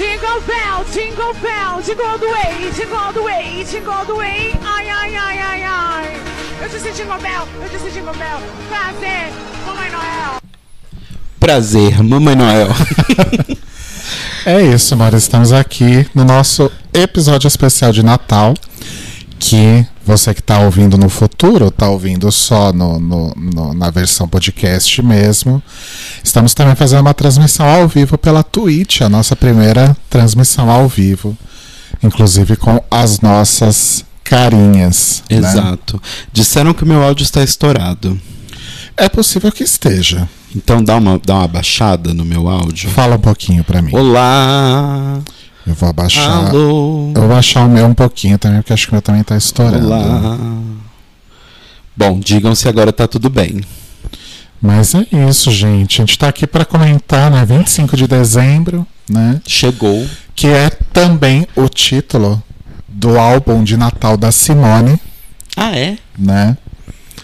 Jingle bell, jingle bell, jingle all the way, jingle all the way, jingle all the way. Ai, ai, ai, ai, ai. Eu disse jingle bell, eu disse jingle bell. Prazer, Mamãe Noel. Prazer, Mamãe Noel. É isso, Mara. Estamos aqui no nosso episódio especial de Natal. Que você que está ouvindo no futuro, está ouvindo só no, no- no- na versão podcast mesmo. Estamos também fazendo uma transmissão ao vivo pela Twitch, a nossa primeira transmissão ao vivo. Inclusive com as nossas carinhas. né? Exato. Disseram que o meu áudio está estourado. É possível que esteja. Então dá uma, dá uma baixada no meu áudio. Fala um pouquinho pra mim. Olá! Eu vou abaixar. Alô! Eu vou baixar o meu um pouquinho também, porque acho que o meu também tá estourando. Olá! Bom, digam se agora tá tudo bem. Mas é isso, gente. A gente tá aqui para comentar, né? 25 de dezembro, né? Chegou. Que é também o título do álbum de Natal da Simone, Ah, é? né?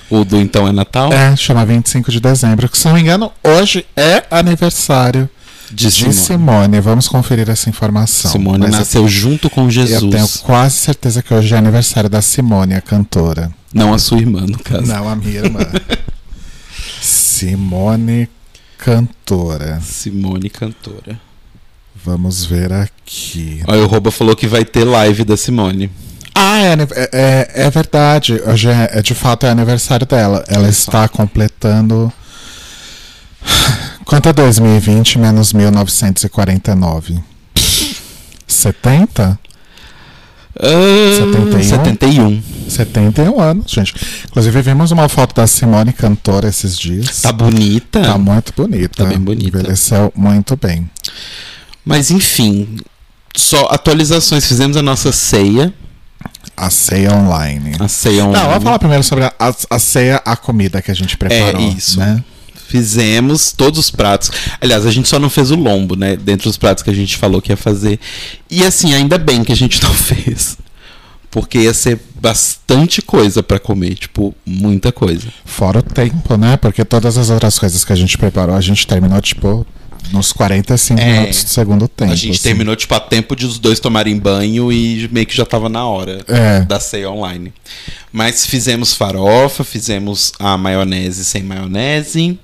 O do Então é Natal? É, chama 25 de dezembro. Que, se não me engano, hoje é aniversário De de Simone. Simone. Vamos conferir essa informação. Simone Mas eu- nasceu junto com Eu Jesus. tenho quase certeza que hoje é aniversário da Simone, a cantora. Não a sua irmã, no caso. Não, a minha irmã. Simone Cantora. Simone cantora. Vamos ver aqui. Olha, o Roba falou que vai ter live da Simone. Ah, é, é, é- é verdade. Hoje é, é de fato é aniversário dela. Ela está completando. Quanto é 2020 menos 1949? 70? Ah, 71? 71. 71 anos, gente. Inclusive, vimos uma foto da Simone cantora esses dias. Tá bonita. Tá muito bonita. Tá bem bonita. Envelheceu muito bem. Mas enfim, só atualizações. Fizemos a nossa ceia. A ceia online. A ceia online. Não, vamos falar primeiro sobre a, a- a ceia, a comida que a gente preparou. É isso. Né? Fizemos todos os pratos. Aliás, a gente só não fez o lombo, né? Dentre os pratos que a gente falou que ia fazer. E assim, ainda bem que a gente não fez. Porque ia ser bastante coisa pra comer. Tipo, muita coisa. Fora o tempo, né? Porque todas as outras coisas que a gente preparou, a gente terminou, tipo, nos 45 É. minutos do segundo tempo. a gente assim. terminou, tipo, a tempo de os dois tomarem banho e meio que já tava na hora É. da ceia online. Mas fizemos farofa, fizemos a maionese sem maionese,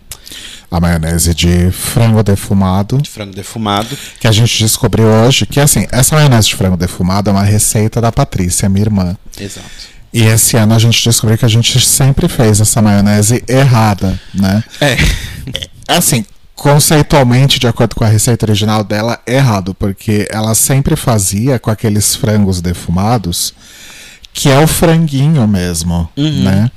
A maionese de frango defumado, de frango defumado. que a gente descobriu hoje que, assim, essa maionese de frango defumado é uma receita da Patrícia, minha irmã. Exato. E esse ano a gente descobriu que a gente sempre fez essa maionese errada, né? É. Assim, conceitualmente, de acordo com a receita original dela, é errado, porque ela sempre fazia com aqueles frangos defumados, que é o franguinho mesmo, Uhum. né?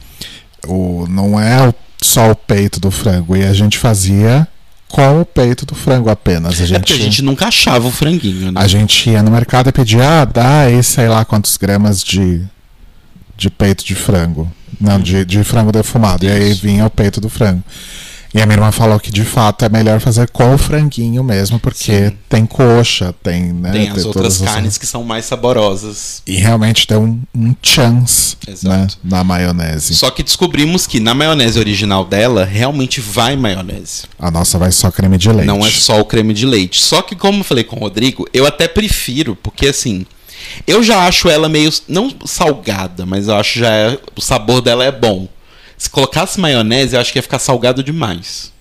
O, não é o- só o peito do frango, e a gente fazia com o peito do frango apenas. A É porque gente, a gente nunca achava o franguinho, né? a gente ia no mercado e pedia, ah, dá aí sei lá quantos gramas de, de peito de frango. Não, de, de frango defumado. E aí Isso. vinha o peito do frango. E a minha irmã falou que de fato é melhor fazer com o franguinho mesmo, porque Sim. tem coxa, tem, né? Tem as outras todas as- carnes que são mais saborosas. E realmente deu um, um chance né, na maionese. Só que descobrimos que na maionese original dela, realmente vai maionese. A nossa vai só creme de leite. Não é só o creme de leite. Só que, como eu falei com o Rodrigo, eu até prefiro, porque assim. Eu já acho ela meio. Não salgada, mas eu acho já. é- o sabor dela é bom. Se colocasse maionese, eu acho que ia ficar salgado demais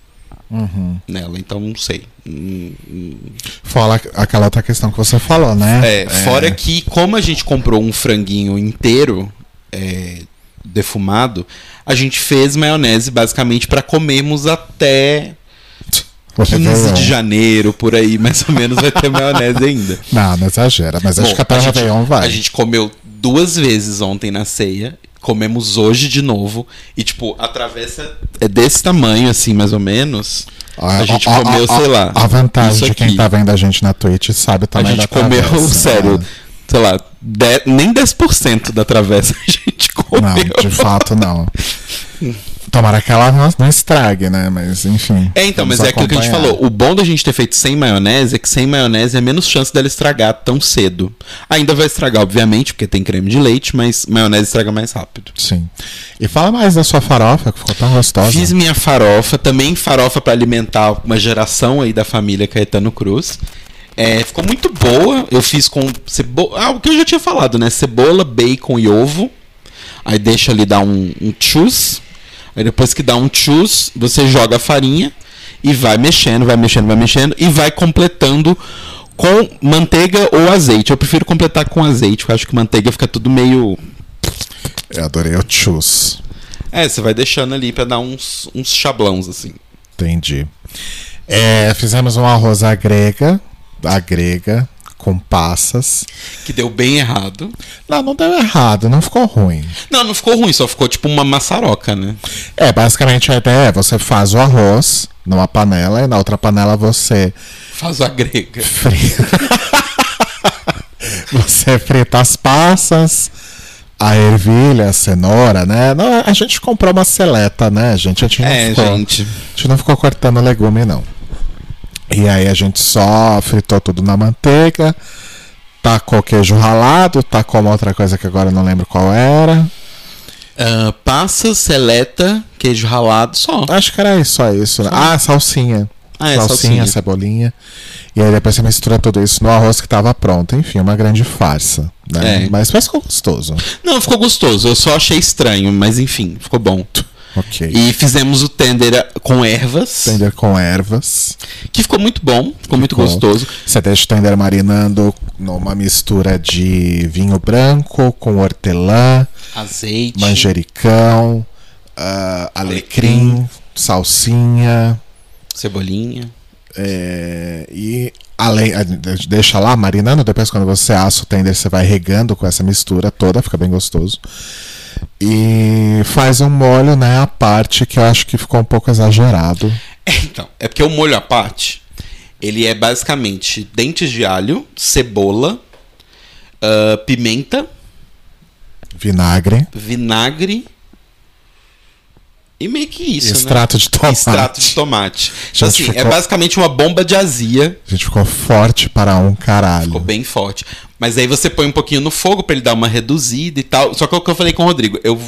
Uhum. nela. Então, não sei. Hum, hum. Fala aquela outra questão que você falou, né? É, fora que, como a gente comprou um franguinho inteiro é, defumado, a gente fez maionese basicamente para comermos até o 15 Réveillon. de janeiro, por aí, mais ou menos, vai ter maionese ainda. Não, não exagera, mas acho Bom, que até Réveillon vai. A gente comeu duas vezes ontem na ceia. Comemos hoje de novo. E, tipo, a travessa é desse tamanho, assim, mais ou menos. A gente comeu, sei lá. A vantagem de quem tá vendo a gente na Twitch sabe A também gente da comeu, travessa, sério, né? sei lá, de- nem 10% da travessa a gente comeu. Não, de fato não. Tomara que ela não, não estrague, né? Mas enfim. É, então, mas é aquilo que a gente falou. O bom da gente ter feito sem maionese é que sem maionese é menos chance dela estragar tão cedo. Ainda vai estragar, obviamente, porque tem creme de leite, mas maionese estraga mais rápido. Sim. E fala mais da sua farofa, que ficou tão gostosa. Fiz minha farofa, também farofa para alimentar uma geração aí da família Caetano Cruz. É, ficou muito boa. Eu fiz com cebola. Ah, o que eu já tinha falado, né? Cebola, bacon e ovo. Aí deixa ali dar um, um chus. Aí depois que dá um chus, você joga a farinha e vai mexendo, vai mexendo, vai mexendo e vai completando com manteiga ou azeite. Eu prefiro completar com azeite, porque eu acho que manteiga fica tudo meio. Eu adorei o chus. É, você vai deixando ali pra dar uns, uns chablãos assim. Entendi. É, fizemos um arroz à grega, à grega, com passas. Que deu bem errado. Não, não deu errado, não ficou ruim. Não, não ficou ruim, só ficou tipo uma maçaroca, né? É, basicamente a ideia é você faz o arroz numa panela e na outra panela você Faz a grega. frita. você frita as passas, a ervilha, a cenoura, né? Não, a gente comprou uma seleta, né, gente? A gente não, É, ficou, gente. a gente não ficou cortando legume, não. E aí a gente só fritou tudo na manteiga, tacou queijo ralado, tacou uma outra coisa que agora eu não lembro qual era. Ah, passas, seleta, queijo ralado, só. Acho que era só isso, né? Ah, salsinha. Ah, é, salsinha, salsinha. cebolinha. E aí depois você mistura tudo isso no arroz que tava pronto. Enfim, uma grande farsa. Né? É. Mas mas ficou gostoso. Não, ficou gostoso. Eu só achei estranho, mas enfim, ficou bom. Ok. E fizemos o tender com ervas, Tender com ervas. que ficou muito bom, ficou muito Ficou. gostoso. Você deixa o tender marinando numa mistura de vinho branco com hortelã, Azeite. manjericão, ah, alecrim, Alecrim. salsinha. Cebolinha. É, e além, deixa lá marinando, depois quando você assa o tender, você vai regando com essa mistura toda, fica bem gostoso. E faz um molho, né, à parte, que eu acho que ficou um pouco exagerado. Então, é porque o molho à parte, ele é basicamente dentes de alho, cebola, ah, pimenta, Vinagre, vinagre e meio que isso, né? extrato de tomate. Extrato de tomate. Então, assim, é ficou- basicamente uma bomba de azia. A gente ficou forte para um caralho. Ficou bem forte. Mas aí você põe um pouquinho no fogo pra ele dar uma reduzida e tal. Só que é o que eu falei com o Rodrigo. Eu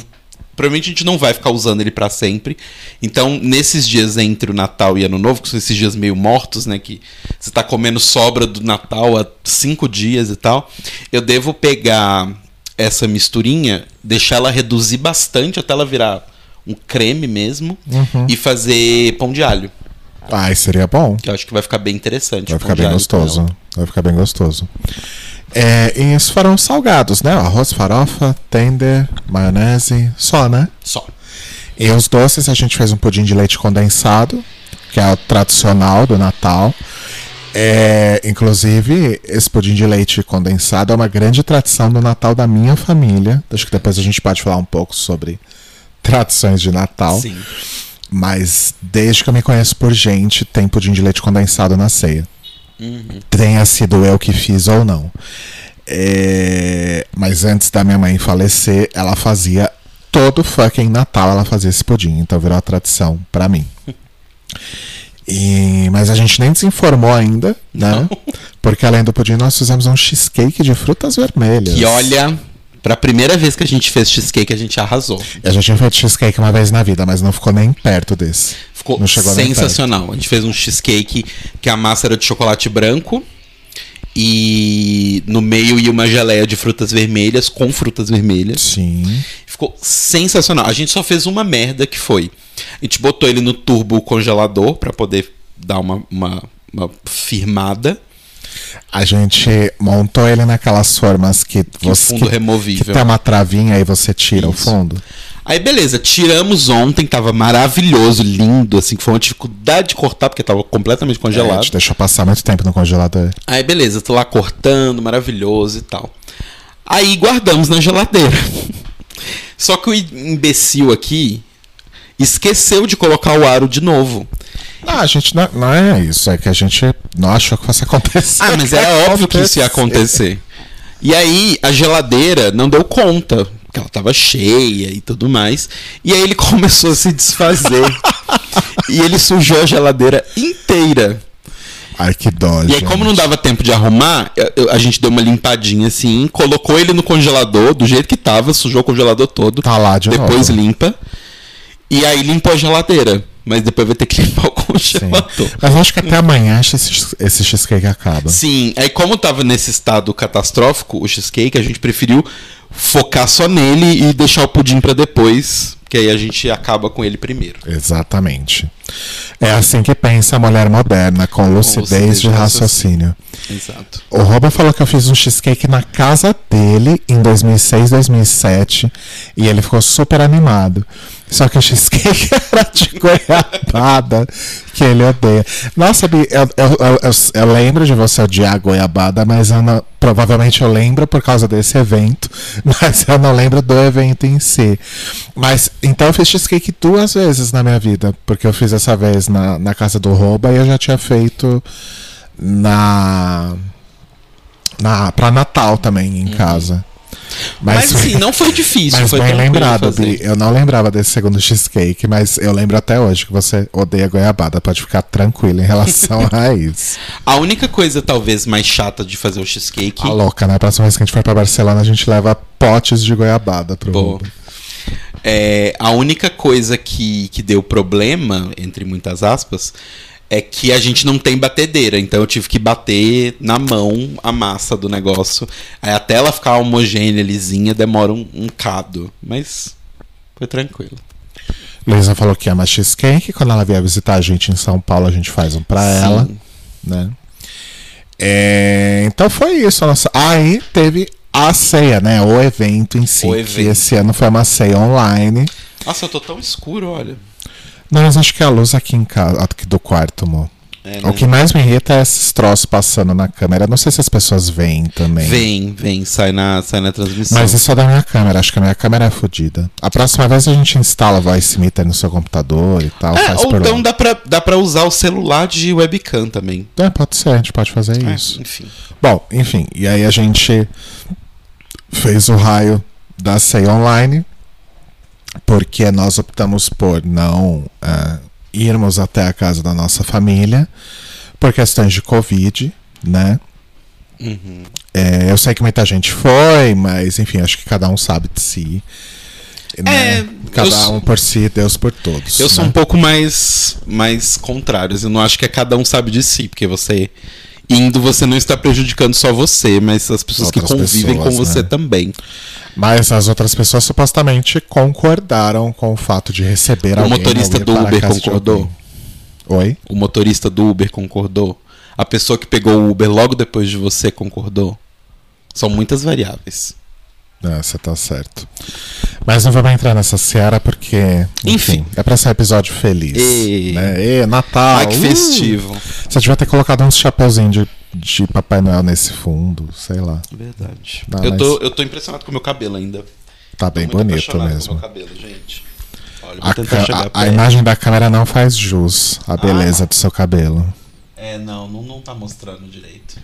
provavelmente a gente não vai ficar usando ele pra sempre. Então, nesses dias entre o Natal e Ano Novo, que são esses dias meio mortos, né, que você tá comendo sobra do Natal há cinco dias e tal, eu devo pegar essa misturinha, deixar ela reduzir bastante até ela virar um creme mesmo Uhum. e fazer pão de alho, Ai, seria bom. eu acho que vai ficar bem interessante. Vai ficar bem gostoso. Vai ficar bem gostoso. É, e esses foram os salgados, né? Arroz, farofa, tender, maionese, só, né? Só. E os doces a gente fez um pudim de leite condensado, que é o tradicional do Natal. É, inclusive, esse pudim de leite condensado é uma grande tradição do Natal da minha família. Acho que depois a gente pode falar um pouco sobre tradições de Natal. Sim. Mas desde que eu me conheço por gente, tem pudim de leite condensado na ceia. Uhum. Tenha sido eu que fiz ou não. É, Mas antes da minha mãe falecer, ela fazia todo fucking Natal, ela fazia esse pudim. Então virou uma tradição pra mim. E... Mas a gente nem desinformou ainda, né? Porque além do pudim, nós fizemos um cheesecake de frutas vermelhas. Que olha, pra primeira vez que a gente fez cheesecake, a gente arrasou. A gente tinha feito cheesecake uma vez na vida, mas não ficou nem perto desse. Ficou Não chegou nem sensacional. A gente fez um cheesecake que a massa era de chocolate branco e no meio ia uma geleia de frutas vermelhas com frutas vermelhas. Sim. Ficou sensacional. A gente só fez uma merda que foi. A gente botou ele no turbo congelador pra poder dar uma, uma, uma firmada. A gente montou ele naquelas formas que Que o fundo que, removível. que tem uma travinha e você tira o Isso. fundo. Aí beleza, tiramos ontem, tava maravilhoso, lindo, assim, que foi uma dificuldade de cortar, porque tava completamente É, a congelado. gente deixou passar muito tempo no congelador. Aí beleza, tô lá cortando, maravilhoso e tal. Aí guardamos na geladeira. Só que o imbecil aqui esqueceu de colocar o aro de novo. Não, a gente não, não é isso, é que a gente não achou que fosse acontecer. Ah, mas era óbvio que isso ia acontecer. E aí a geladeira não deu conta, porque ela tava cheia e tudo mais. E aí ele começou a se desfazer. e ele sujou a geladeira inteira. Ai, que dó, E aí, como não dava tempo de arrumar, a gente deu uma limpadinha assim, colocou ele no congelador, do jeito que tava, sujou o congelador todo. Tá lá de depois novo. limpa. E aí limpou a geladeira. mas depois vai ter que limpar o Sim. congelador. Mas eu acho que até amanhã esse, esse cheesecake acaba. Sim, aí como tava nesse estado catastrófico, o cheesecake, a gente preferiu focar só nele e deixar o pudim pra depois, que aí a gente acaba com ele primeiro. Exatamente. É assim que pensa a mulher moderna, com lucidez, lucidez de de raciocínio. Exato. O Robo falou que eu fiz um cheesecake na casa dele em 2006, 2007 e ele ficou super animado. Só que o cheesecake era de goiabada, que ele odeia. Nossa, Bi, eu, eu, eu, eu- lembro de você odiar goiabada, mas eu não- provavelmente eu lembro por causa desse evento, mas eu não lembro do evento em si. Mas então eu fiz cheesecake duas vezes na minha vida, porque eu fiz essa vez na, na casa do Roba e eu já tinha feito na na para Natal também em casa. Mas, assim, não foi difícil, mas foi bem lembrado. Bi. Eu não lembrava desse segundo cheesecake, mas eu lembro até hoje que você odeia goiabada. Pode ficar tranquilo em relação a isso. A única coisa talvez mais chata de fazer o cheesecake A louca, né? Próxima vez que a gente for pra Barcelona, a gente leva potes de goiabada pro. Rubo. É, a única coisa que, que deu problema, entre muitas aspas, é que a gente não tem batedeira. Então eu tive que bater na mão a massa do negócio. Aí até ela ficar homogênea, lisinha, demora um, um cado. Mas foi tranquilo. Luísa falou que ama cheesecake. Quando ela vier visitar a gente em São Paulo, a gente faz um pra Sim. ela. Né? É, então foi isso. Nossa... Aí teve a ceia, né? O evento em si. O Que evento. esse ano foi uma ceia online. Nossa, eu tô tão escuro, olha. Não, mas acho que é a luz aqui em casa, aqui do quarto, amor. É, O né? que mais me irrita é esses troços passando na câmera. Não sei se as pessoas veem também. Vem, vem, sai na, sai na transmissão. Mas isso é da minha câmera. Acho que a minha câmera é fodida. A próxima vez a gente instala voice meter no seu computador e tal. É, ou então dá pra, dá pra usar o celular de webcam também. É, pode ser, a gente pode fazer É, isso. enfim. Bom, enfim, e aí a gente fez o raio da ceia online, porque nós optamos por não ah, irmos até a casa da nossa família, por questões de Covid, né? Uhum. É, eu sei que muita gente foi, mas enfim, acho que cada um sabe de si. né? É, cada sou- um por si, Deus por todos. Eu sou né? um pouco mais, mais contrário. Eu não acho que é cada um sabe de si, porque você indo, você não está prejudicando só você, mas as pessoas que Outras convivem pessoas, com você né? também. Mas as outras pessoas supostamente concordaram com o fato de receber O alguém. motorista do a Uber concordou? Oi? O motorista do Uber concordou? A pessoa que pegou o Uber logo depois de você concordou? São muitas variáveis. É, você tá certo. Mas não vamos entrar nessa seara porque, enfim, Enfim. é pra ser um episódio feliz. E- Né? E, Natal. Ai, que uh! festivo. Você devia ter colocado uns chapeuzinhos de, de Papai Noel nesse fundo, sei lá. Verdade. Eu, tô, eu tô impressionado com o meu cabelo ainda. Tá bem bonito mesmo. Com meu cabelo, gente. Olha, vou A, a- a imagem da câmera não faz jus à beleza do seu cabelo. É, não, não, não tá mostrando direito.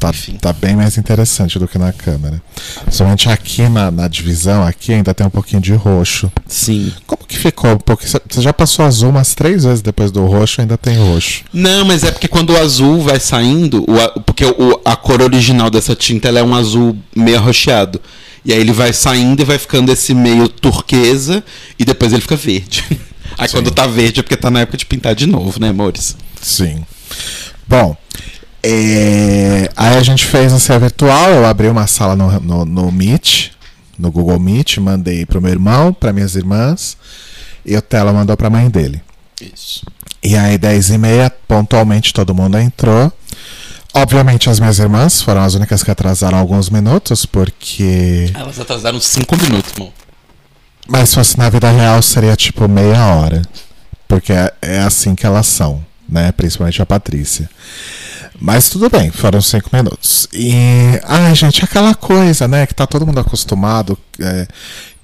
Tá, Enfim. tá bem mais interessante do que na câmera. Somente aqui na, na divisão, aqui ainda tem um pouquinho de roxo. Sim. Como que ficou pouquinho? Você já passou azul umas três vezes depois do roxo, ainda tem roxo. Não, mas é porque quando o azul vai saindo, o porque o- a cor original dessa tinta ela é um azul meio arroxeado. E aí ele vai saindo e vai ficando esse meio turquesa e depois ele fica verde. Aí Sim. quando tá verde é porque tá na época de pintar de novo, né, amores? Sim. Bom, é, aí a gente fez a ceia virtual, eu abri uma sala no, no, no Meet, no Google Meet, mandei pro meu irmão, para minhas irmãs, e o Tela mandou pra mãe dele. Isso. E aí, 10 e meia, pontualmente todo mundo entrou. Obviamente, as minhas irmãs foram as únicas que atrasaram alguns minutos, porque. Elas atrasaram cinco minutos, irmão. Mas se fosse na vida real, seria tipo meia hora. Porque é, é assim que elas são, né? Principalmente a Patrícia. Mas tudo bem, foram cinco minutos. E. Ai, gente, aquela coisa, né? Que tá todo mundo acostumado. é,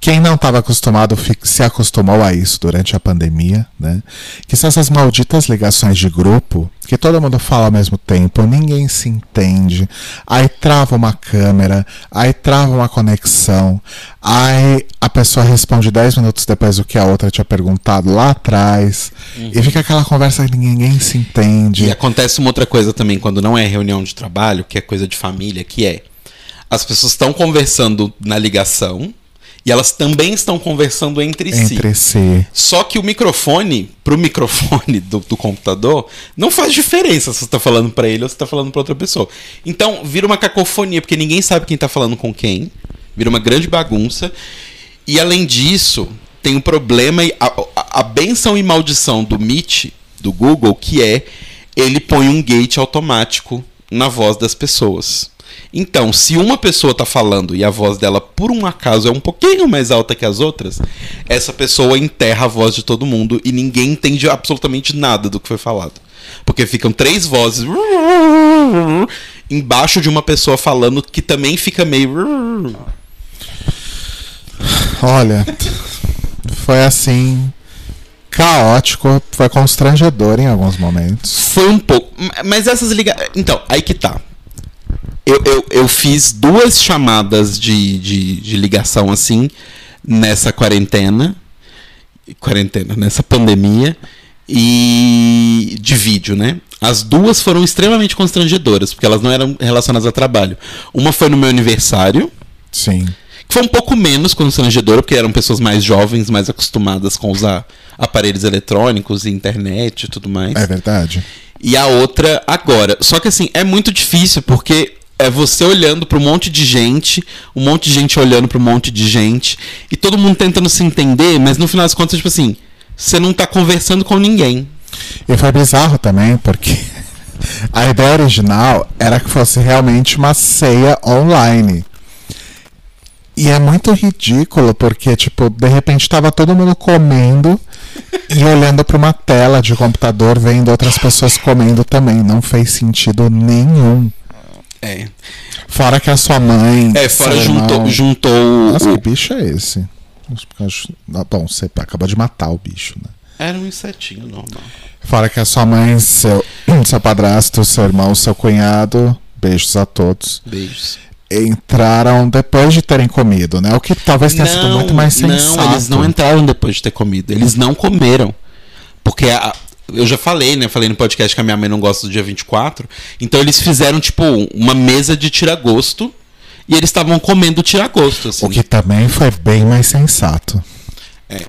quem não estava acostumado se acostumou a isso durante a pandemia, né? Que são essas malditas ligações de grupo que todo mundo fala ao mesmo tempo, ninguém se entende, aí trava uma câmera, aí trava uma conexão, aí a pessoa responde 10 minutos depois do que a outra tinha perguntado lá atrás, e fica aquela conversa que ninguém se entende. E acontece uma outra coisa também quando não é reunião de trabalho, que é coisa de família, que é as pessoas estão conversando na ligação E elas também estão conversando entre, si. Entre si. Só que o microfone, pro microfone do, do computador, não faz diferença se você tá falando para ele ou se tá falando para outra pessoa. Então, vira uma cacofonia, porque ninguém sabe quem tá falando com quem. Vira uma grande bagunça. E além disso, tem um problema, a, a, a benção e maldição do Meet, do Google, que é ele põe um gate automático na voz das pessoas. Então, se uma pessoa está falando e a voz dela, por um acaso, é um pouquinho mais alta que as outras, essa pessoa enterra a voz de todo mundo e ninguém entende absolutamente nada do que foi falado. Porque ficam três vozes embaixo de uma pessoa falando que também fica meio. Olha, foi assim. Caótico, foi constrangedor em alguns momentos. Foi um pouco. Mas essas ligações. Então, aí que tá. Eu, eu, eu fiz duas chamadas de, de, de ligação assim nessa quarentena. Quarentena, nessa pandemia. E de vídeo, né? As duas foram extremamente constrangedoras, porque elas não eram relacionadas a trabalho. Uma foi no meu aniversário. Sim. Que foi um pouco menos constrangedora, porque eram pessoas mais jovens, mais acostumadas com usar aparelhos eletrônicos e internet e tudo mais. É verdade. E a outra agora. Só que assim, é muito difícil, porque é você olhando para um monte de gente, um monte de gente olhando para um monte de gente, e todo mundo tentando se entender, mas no final das contas, tipo assim, você não tá conversando com ninguém. E foi bizarro também, porque a ideia original era que fosse realmente uma ceia online. E é muito ridículo, porque, tipo, de repente tava todo mundo comendo e olhando para uma tela de computador, vendo outras pessoas comendo também. Não fez sentido nenhum. É. Fora que a sua mãe. É, fora juntou, juntou Nossa, o. que bicho é esse? Ah, Bom, você acabou de matar o bicho, né? Era um insetinho normal. Fora que a sua mãe, seu, seu padrasto, seu irmão, seu cunhado, beijos a todos, Beijos. entraram depois de terem comido, né? O que talvez tenha sido muito mais sensato. Não, eles não entraram depois de ter comido. Eles não comeram. Porque a- eu já falei, né? Falei no podcast que a minha mãe não gosta do dia 24. Então eles fizeram, tipo, uma mesa de tiragosto. E eles estavam comendo tiragosto, assim. O que também foi bem mais sensato. É.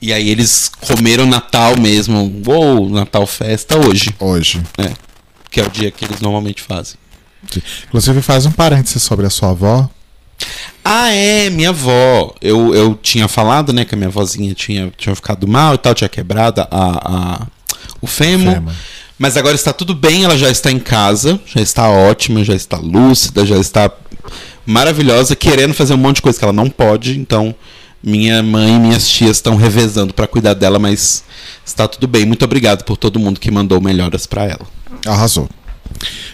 E aí eles comeram Natal mesmo. Uou, Natal festa hoje. Hoje. É. Que é o dia que eles normalmente fazem. Inclusive, faz um parênteses sobre a sua avó. Ah, é, minha avó. Eu, eu tinha falado, né, que a minha vozinha tinha, tinha ficado mal e tal, tinha quebrado a, a, o fêmur. Fêmur. Mas agora está tudo bem, ela já está em casa, já está ótima, já está lúcida, já está maravilhosa, querendo fazer um monte de coisa que ela não pode. Então, minha mãe e minhas tias estão revezando para cuidar dela, mas está tudo bem. Muito obrigado por todo mundo que mandou melhoras para ela. Arrasou.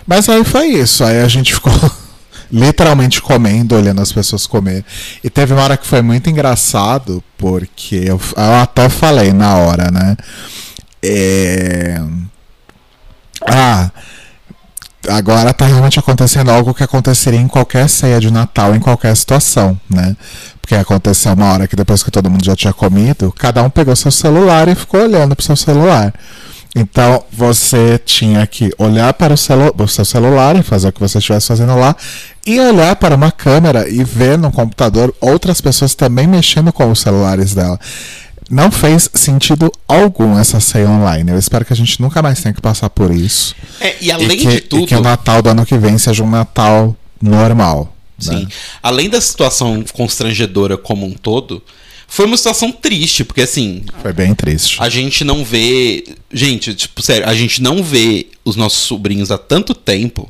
Mas aí foi isso. Aí a gente ficou literalmente comendo, olhando as pessoas comer. E teve uma hora que foi muito engraçado, porque eu, eu até falei na hora, né? É... Ah, agora tá realmente acontecendo algo que aconteceria em qualquer ceia de Natal, em qualquer situação, né? Porque aconteceu uma hora que depois que todo mundo já tinha comido, cada um pegou seu celular e ficou olhando pro seu celular. Então você tinha que olhar para o, celu o seu celular e fazer o que você estivesse fazendo lá, e olhar para uma câmera e ver no computador outras pessoas também mexendo com os celulares dela. Não fez sentido algum essa ceia online. Eu espero que a gente nunca mais tenha que passar por isso. É, e além e que, de tudo. E que o Natal do ano que vem seja um Natal normal. Sim. né? Além da situação constrangedora como um todo, foi uma situação triste, porque assim, Foi bem triste. a gente não vê. Gente, tipo, sério, a gente não vê os nossos sobrinhos há tanto tempo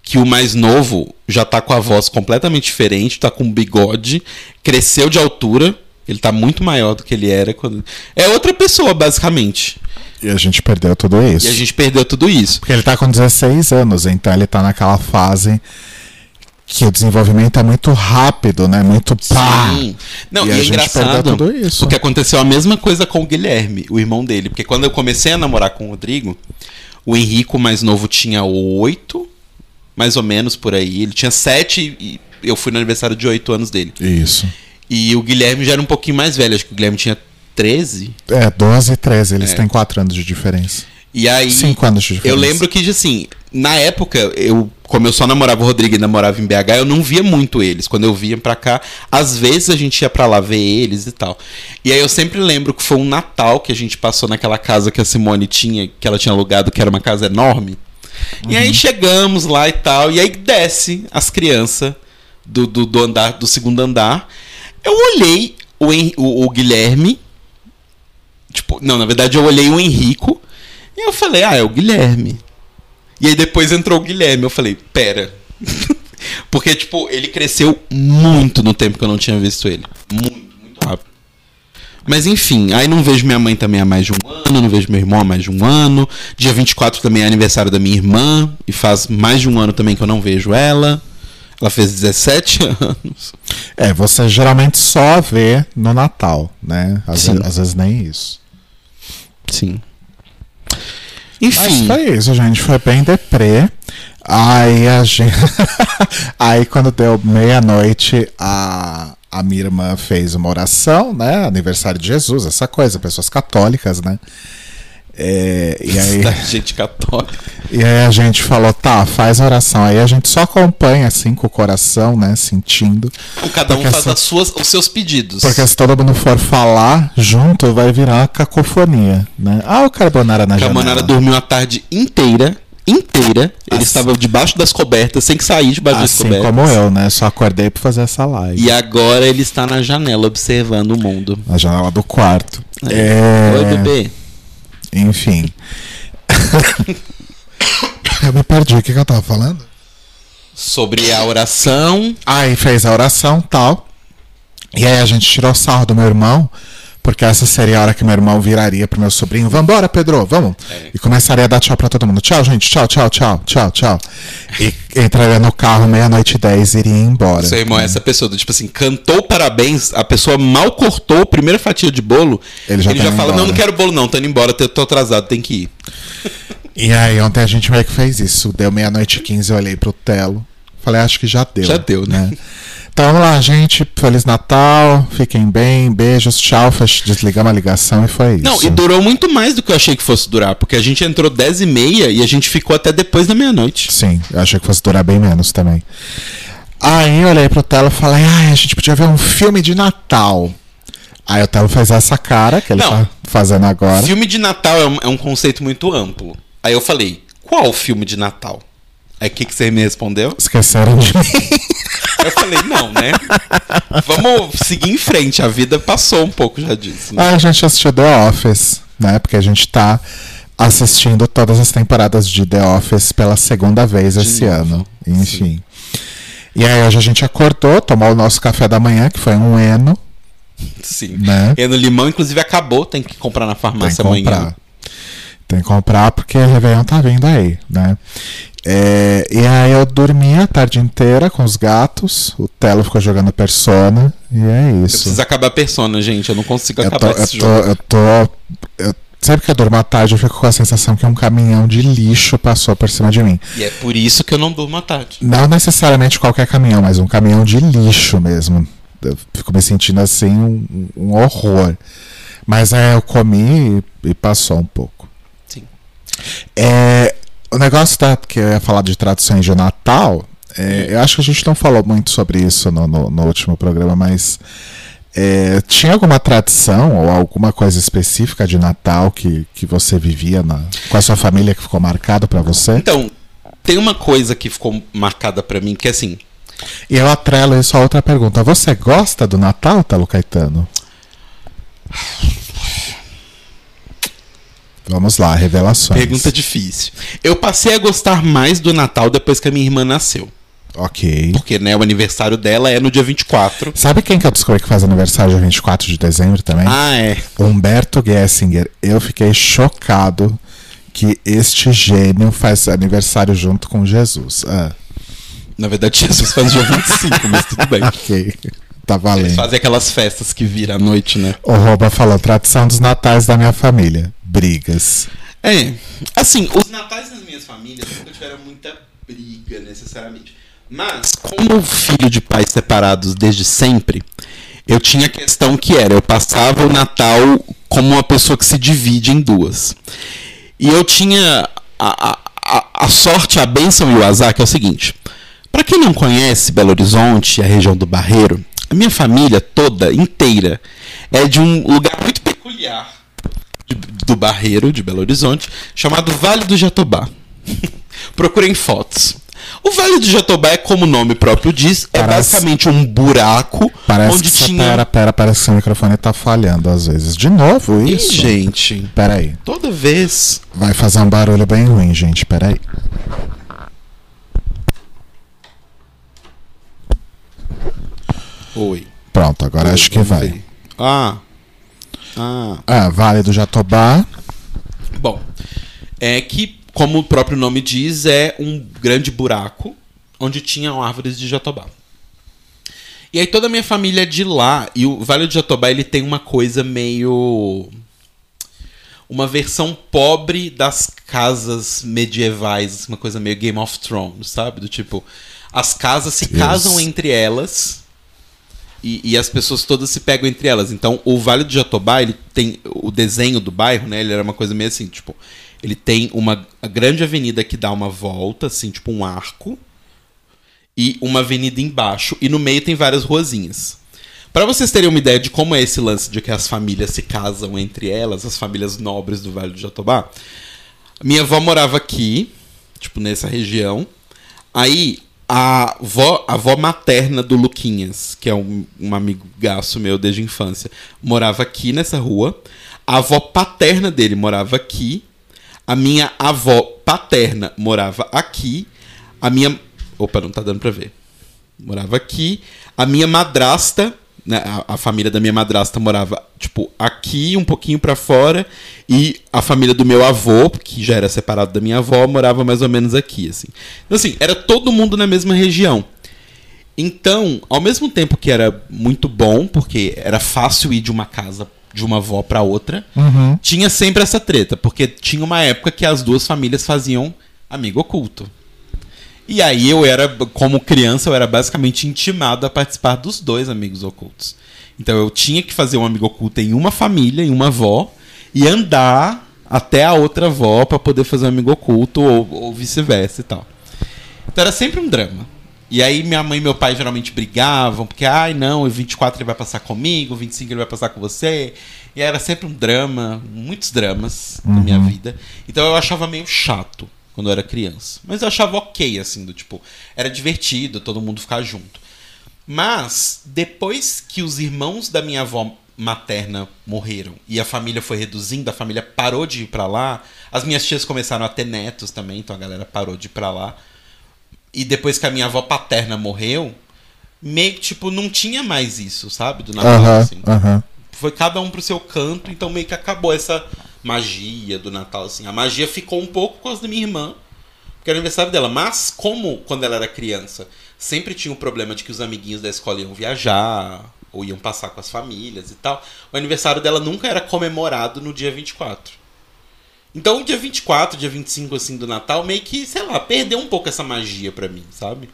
que o mais novo já tá com a voz completamente diferente, tá com um bigode, cresceu de altura, ele tá muito maior do que ele era quando. É outra pessoa, basicamente. E a gente perdeu tudo isso. E a gente perdeu tudo isso. Porque ele tá com 16 anos, então ele tá naquela fase que o desenvolvimento é muito rápido, né? Muito pá. Sim. Não, E e, a é engraçado tudo isso. porque aconteceu a mesma coisa com o Guilherme, o irmão dele. Porque quando eu comecei a namorar com o Rodrigo, o Henrico mais novo tinha oito, mais ou menos por aí. Ele tinha sete e eu fui no aniversário de oito anos dele. Isso. E o Guilherme já era um pouquinho mais velho, acho que o Guilherme tinha 13. É, 12 e 13, eles É. têm 4 anos de diferença. E aí. 5 anos de diferença. Eu lembro que, assim, na época, eu como eu só namorava o Rodrigo e ainda morava em BH, eu não via muito eles. Quando eu vinha pra cá, às vezes a gente ia pra lá ver eles e tal. E aí eu sempre lembro que foi um Natal que a gente passou naquela casa que a Simone tinha, que ela tinha alugado, que era uma casa enorme. E aí chegamos lá e tal, e aí desce as crianças do, do, do andar, do segundo andar. Eu olhei o, Hen- o, o Guilherme. Tipo, não, na verdade eu olhei o Henrico. E eu falei, ah, é o Guilherme. E aí depois entrou o Guilherme. Eu falei, pera. Porque, tipo, ele cresceu muito no tempo que eu não tinha visto ele. Muito, muito rápido. Mas enfim, aí não vejo minha mãe também há mais de um ano, não vejo meu irmão há mais de um ano. Dia 24 também é aniversário da minha irmã, e faz mais de um ano também que eu não vejo ela. Ela fez 17 anos. É, você geralmente só vê no Natal, né? Às, ve- às vezes nem isso. Sim. Mas Enfim. foi isso, gente. Foi bem deprê. Aí a gente. Aí quando deu meia-noite, a, a minha irmã fez uma oração, né? Aniversário de Jesus, essa coisa, pessoas católicas, né? É, e, aí, Da gente católica. e aí a gente falou, tá, faz oração. Aí a gente só acompanha assim com o coração, né? Sentindo. Cada um faz essa- as suas, os seus pedidos. Porque se todo mundo for falar junto, vai virar cacofonia, né? Ah, o carbonara na a Carbonara janela. dormiu a tarde inteira. Inteira. Ele Assim- estava debaixo das cobertas, sem sair debaixo das Assim cobertas. como eu, né? Só acordei pra fazer essa live. E agora ele está na janela observando o mundo. Na janela do quarto. Oi, É... bebê. Enfim. eu me perdi. O que, que eu tava falando? Sobre a oração. Aí fez a oração tal. E aí a gente tirou sarro do meu irmão. Porque essa seria a hora que meu irmão viraria pro meu sobrinho. Vambora, Pedro, vamos. É. E começaria a dar tchau pra todo mundo. Tchau, gente. Tchau, tchau, tchau, tchau, tchau. E entraria no carro meia-noite e dez e iria embora. Seu irmão é essa pessoa do tipo assim, cantou parabéns, a pessoa mal cortou a primeira fatia de bolo. Ele já tá indo fala: embora. Não, não quero bolo, não, tô indo embora, tô tô atrasado, tem que ir. E aí ontem a gente meio que fez isso. Deu meia-noite e quinze, eu olhei pro Telo. Falei, acho que já deu. Já deu, né? Então vamos lá, gente. Feliz Natal. Fiquem bem. Beijos. Tchau. Desligamos a ligação e foi isso. Não, e durou muito mais do que eu achei que fosse durar, porque a gente entrou 10 e meia e a gente ficou até depois da meia-noite. Sim, eu achei que fosse durar bem menos também. Aí eu olhei pro Telo e falei, ai, a gente podia ver um filme de Natal. Aí o Telo fez essa cara que ele Não. tá fazendo agora. Filme de Natal é um, é um conceito muito amplo. Aí eu falei, qual filme de Natal? Aí o que, que você me respondeu? Esqueceram de mim. Eu falei, não, né? Vamos seguir em frente, a vida passou um pouco já disso. Né? Aí a gente assistiu The Office, né? Porque a gente tá assistindo todas as temporadas de The Office pela segunda vez esse novo, ano. Enfim. E aí hoje a gente acordou, tomou o nosso café da manhã, que foi um Eno, Sim. né? E no limão, inclusive, acabou, tem que comprar na Tem que farmácia comprar. amanhã. Tem que comprar porque o Réveillon tá vindo aí, né? É, e aí eu dormi a tarde inteira com os gatos, o Telo ficou jogando Persona, e é Eu isso. preciso acabar a persona, gente. Eu não consigo Eu tô, acabar eu esse tô, jogo. eu tô, eu- sempre que eu durmo à tarde eu fico com a sensação que um caminhão de lixo passou por cima de mim. E é por isso que eu não durmo à tarde. Não necessariamente qualquer caminhão, mas um caminhão de lixo mesmo. Eu fico me sentindo assim um, um horror. Mas é, eu comi e, e passou um pouco. É, o negócio da, que eu ia falar de traduções de Natal, é, eu acho que a gente não falou muito sobre isso no, no- no último programa, mas é, tinha alguma tradição ou alguma coisa específica de Natal que, que você vivia na- com a sua família que ficou marcado pra você? Então, tem uma coisa que ficou marcada pra mim, que é assim, E eu atrelo isso a outra pergunta. Você gosta do Natal, Talo Caetano? Vamos lá, revelações. pergunta difícil. Eu passei a gostar mais do Natal depois que a minha irmã nasceu. Ok. Porque, né, o aniversário dela é no dia 24. Sabe quem que eu descobri que faz aniversário dia 24 de dezembro também? Ah, é. Humberto Gessinger. Eu fiquei chocado que este gênio faz aniversário junto com Jesus. Ah, Na verdade, Jesus faz dia 25, mas tudo bem. ok. Tá Eles valendo. fazem aquelas festas que viram à noite, né? O Roba falou, tradição dos natais da minha família. Brigas. É. Assim, os natais das minhas famílias nunca tiveram muita briga, necessariamente. Mas, como filho de pais separados desde sempre, eu tinha a questão que era, eu passava o Natal como uma pessoa que se divide em duas. E eu tinha a, a, a, sorte, a bênção e o azar que é o seguinte. Para quem não conhece Belo Horizonte a região do Barreiro, a minha família toda, inteira, é de um lugar muito peculiar de- do Barreiro, de Belo Horizonte, chamado Vale do Jatobá. Procurem fotos. O Vale do Jatobá é como o nome próprio diz, é Parece- basicamente um buraco Parece onde que tinha. Pera, pera, parece que seu microfone tá falhando às vezes. De novo, Ih, isso? gente, Pera aí. toda vez. Vai fazer um barulho bem ruim, gente. Pera Oi. Pronto, agora acho que vai. ver. Ah. Ah. Ah, Vale do Jatobá. Bom, é que, como o próprio nome diz, é um grande buraco onde tinham árvores de jatobá. E aí toda a minha família é de lá, e o Vale do Jatobá ele tem uma coisa meio uma versão pobre das casas medievais, uma coisa meio Game of Thrones, sabe? Do tipo, as casas se casam entre elas e, e as pessoas todas se pegam entre elas. Então, o Vale do Jatobá, ele tem o desenho do bairro, né? Ele era uma coisa meio assim, tipo, ele tem uma grande avenida que dá uma volta, assim, tipo um arco, e uma avenida embaixo, e no meio tem várias ruazinhas. Pra vocês terem uma ideia de como é esse lance de que as famílias se casam entre elas, as famílias nobres do Vale do Jatobá, minha avó morava aqui, tipo, nessa região. Aí, a avó, a avó materna do Luquinhas, que é um, um amigo gaço meu desde a infância, morava aqui nessa rua. A avó paterna dele morava aqui. A minha avó paterna morava aqui. A minha. Opa, não tá dando pra ver. Morava aqui. A minha madrasta, a, a família da minha madrasta morava, tipo, aqui, um pouquinho pra fora. E a família do meu avô, que já era separado da minha avó, morava mais ou menos aqui, assim. Então, assim, era todo mundo na mesma região. Então, ao mesmo tempo que era muito bom, porque era fácil ir de uma casa de uma avó pra outra, Uhum. tinha sempre essa treta, porque tinha uma época que as duas famílias faziam amigo oculto. E aí eu era, como criança, eu era basicamente intimado a participar dos dois amigos ocultos. Então eu tinha que fazer um amigo oculto em uma família, em uma avó, e andar até a outra avó pra poder fazer um amigo oculto, ou, ou vice-versa e tal. Então era sempre um drama. E aí minha mãe e meu pai geralmente brigavam, porque, ai não, o 24 ele vai passar comigo, o 25 ele vai passar com você. E era sempre um drama, muitos dramas na minha vida. Então eu achava meio chato quando eu era criança. Mas eu achava ok, assim, do tipo, era divertido todo mundo ficar junto. Mas, depois que os irmãos da minha avó materna morreram e a família foi reduzindo, a família parou de ir pra lá, as minhas tias começaram a ter netos também, então a galera parou de ir pra lá. E depois que a minha avó paterna morreu, meio que, tipo, não tinha mais isso, sabe? Do Natal, Aham, assim. aham. Foi cada um pro seu canto, então meio que acabou essa magia do Natal, assim. A magia ficou um pouco por causa da minha irmã, porque era aniversário dela. Mas, como quando ela era criança, sempre tinha o problema de que os amiguinhos da escola iam viajar, ou iam passar com as famílias e tal, o aniversário dela nunca era comemorado no dia 24. Então, o dia 24, dia 25, assim, do Natal, meio que, sei lá, perdeu um pouco essa magia pra mim, sabe?